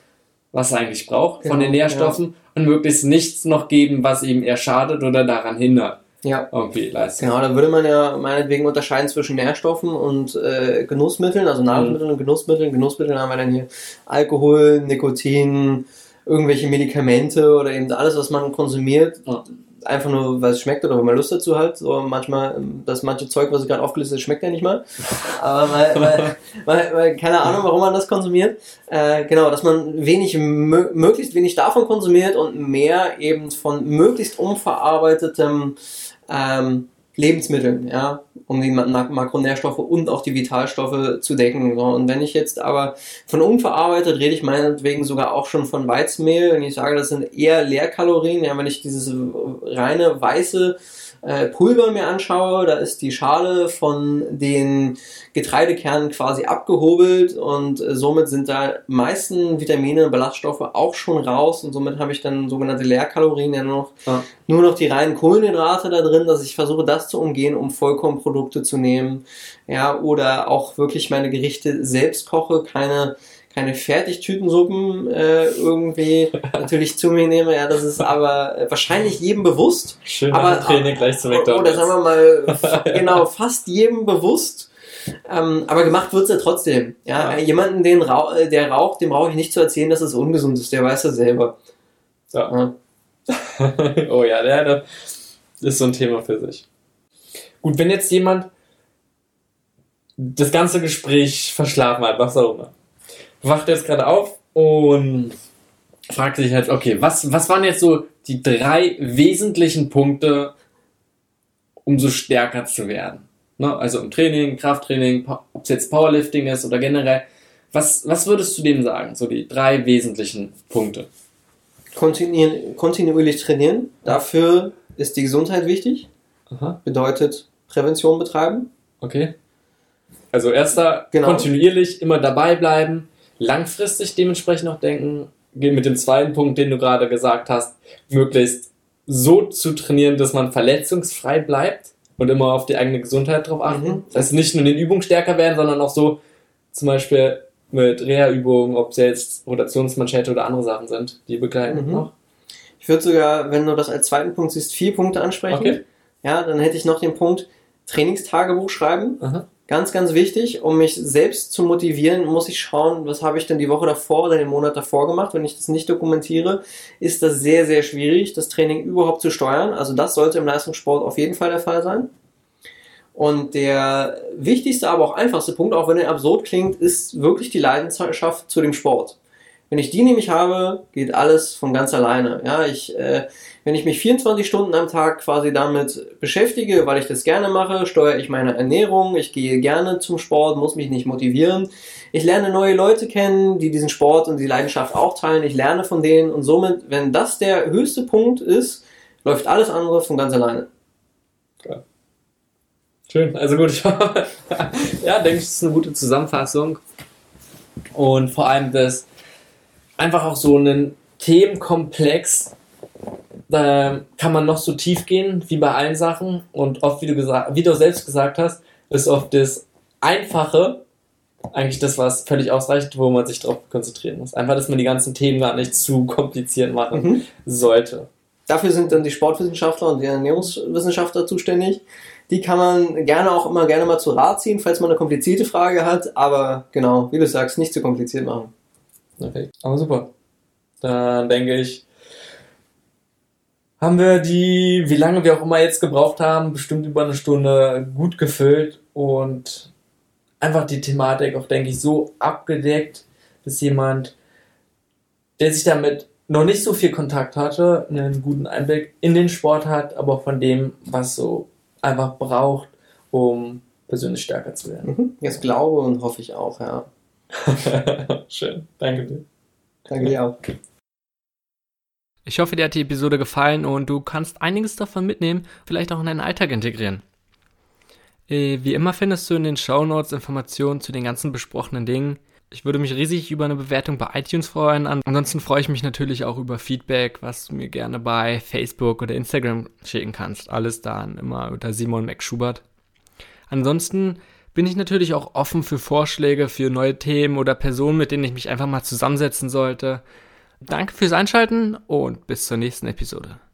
was er eigentlich braucht genau, von den Nährstoffen ja. und möglichst nichts noch geben, was ihm eher schadet oder daran hindert. Ja. Irgendwie Leistung. Genau, da würde man ja meinetwegen unterscheiden zwischen Nährstoffen und äh, Genussmitteln, also Nahrungsmitteln mhm. und Genussmitteln. Genussmitteln haben wir dann hier Alkohol, Nikotin, irgendwelche Medikamente oder eben alles, was man konsumiert. Ja einfach nur, weil es schmeckt oder weil man Lust dazu hat. So manchmal, das manche Zeug, was ich gerade aufgelistet habe, schmeckt ja nicht mal. Aber weil, weil, weil, weil, keine Ahnung, warum man das konsumiert. Äh, genau, dass man wenig, möglichst wenig davon konsumiert und mehr eben von möglichst unverarbeitetem ähm, Lebensmitteln, ja, um die Makronährstoffe und auch die Vitalstoffe zu decken. So. Und wenn ich jetzt aber von unverarbeitet rede ich meinetwegen sogar auch schon von Weizenmehl, wenn ich sage, das sind eher Leerkalorien, ja, wenn ich dieses reine weiße äh, Pulver mir anschaue, da ist die Schale von den Getreidekernen quasi abgehobelt und äh, somit sind da meisten Vitamine und Ballaststoffe auch schon raus und somit habe ich dann sogenannte Leerkalorien ja noch ja. nur noch die reinen Kohlenhydrate da drin, dass ich versuche das zu umgehen, um Vollkornprodukte zu nehmen, ja, oder auch wirklich meine Gerichte selbst koche, keine keine Fertigtütensuppen äh, irgendwie natürlich zu mir nehme. Ja, das ist aber wahrscheinlich jedem bewusst. Schön aber, Training gleich zu McDonald's. Oder sagen wir mal, genau, fast jedem bewusst. Ähm, aber gemacht wird's ja trotzdem. Ja, ja. jemanden, den Rauch, äh, der raucht, dem brauche ich nicht zu erzählen, dass es ungesund ist. Der weiß das selber. Ja. ja. oh ja, der, der ist so ein Thema für sich. Gut, wenn jetzt jemand das ganze Gespräch verschlafen hat, was auch immer wacht jetzt gerade auf und fragt sich halt, okay, was, was waren jetzt so die drei wesentlichen Punkte, um so stärker zu werden? Ne? Also im Training, Krafttraining, ob es jetzt Powerlifting ist oder generell. Was, was würdest du dem sagen? So die drei wesentlichen Punkte. Kontinu kontinuierlich trainieren. Dafür ist die Gesundheit wichtig. Aha. Bedeutet Prävention betreiben. Okay. Also erster, genau. kontinuierlich immer dabei bleiben, langfristig dementsprechend auch denken, mit dem zweiten Punkt, den du gerade gesagt hast, möglichst so zu trainieren, dass man verletzungsfrei bleibt und immer auf die eigene Gesundheit drauf achten. Mhm. Das heißt, nicht nur in den Übungen stärker werden, sondern auch so zum Beispiel mit Reha-Übungen, ob es jetzt Rotationsmanschette oder andere Sachen sind, die begleiten mhm. noch. Ich würde sogar, wenn du das als zweiten Punkt siehst, vier Punkte ansprechen. Okay. Ja, dann hätte ich noch den Punkt Trainingstagebuch schreiben. Aha. Ganz, ganz wichtig, um mich selbst zu motivieren, muss ich schauen, was habe ich denn die Woche davor oder den Monat davor gemacht. Wenn ich das nicht dokumentiere, ist das sehr, sehr schwierig, das Training überhaupt zu steuern. Also das sollte im Leistungssport auf jeden Fall der Fall sein. Und der wichtigste, aber auch einfachste Punkt, auch wenn er absurd klingt, ist wirklich die Leidenschaft zu dem Sport. Wenn ich die nämlich habe, geht alles von ganz alleine. Ja, ich, äh, wenn ich mich 24 Stunden am Tag quasi damit beschäftige, weil ich das gerne mache, steuere ich meine Ernährung, ich gehe gerne zum Sport, muss mich nicht motivieren. Ich lerne neue Leute kennen, die diesen Sport und die Leidenschaft auch teilen. Ich lerne von denen und somit, wenn das der höchste Punkt ist, läuft alles andere von ganz alleine. Ja. Schön, also gut. ja, denke ich, das ist eine gute Zusammenfassung. Und vor allem das einfach auch so einen Themenkomplex da kann man noch so tief gehen, wie bei allen Sachen. Und oft, wie du, gesagt, wie du selbst gesagt hast, ist oft das Einfache eigentlich das, was völlig ausreicht, wo man sich darauf konzentrieren muss. Einfach, dass man die ganzen Themen gar nicht zu kompliziert machen mhm. sollte. Dafür sind dann die Sportwissenschaftler und die Ernährungswissenschaftler zuständig. Die kann man gerne auch immer gerne mal zu Rat ziehen, falls man eine komplizierte Frage hat. Aber genau, wie du sagst, nicht zu kompliziert machen. Okay, aber super. Dann denke ich, haben wir die, wie lange wir auch immer jetzt gebraucht haben, bestimmt über eine Stunde gut gefüllt und einfach die Thematik auch, denke ich, so abgedeckt, dass jemand, der sich damit noch nicht so viel Kontakt hatte, einen guten Einblick in den Sport hat, aber auch von dem, was so einfach braucht, um persönlich stärker zu werden. Mhm. Das glaube und hoffe ich auch, ja. Schön, danke dir. Danke dir auch. Ich hoffe, dir hat die Episode gefallen und du kannst einiges davon mitnehmen, vielleicht auch in deinen Alltag integrieren. Äh, wie immer findest du in den Show Notes Informationen zu den ganzen besprochenen Dingen. Ich würde mich riesig über eine Bewertung bei iTunes freuen. Ansonsten freue ich mich natürlich auch über Feedback, was du mir gerne bei Facebook oder Instagram schicken kannst. Alles dann immer unter Simon McSchubert. Ansonsten bin ich natürlich auch offen für Vorschläge für neue Themen oder Personen, mit denen ich mich einfach mal zusammensetzen sollte. Danke fürs Einschalten und bis zur nächsten Episode.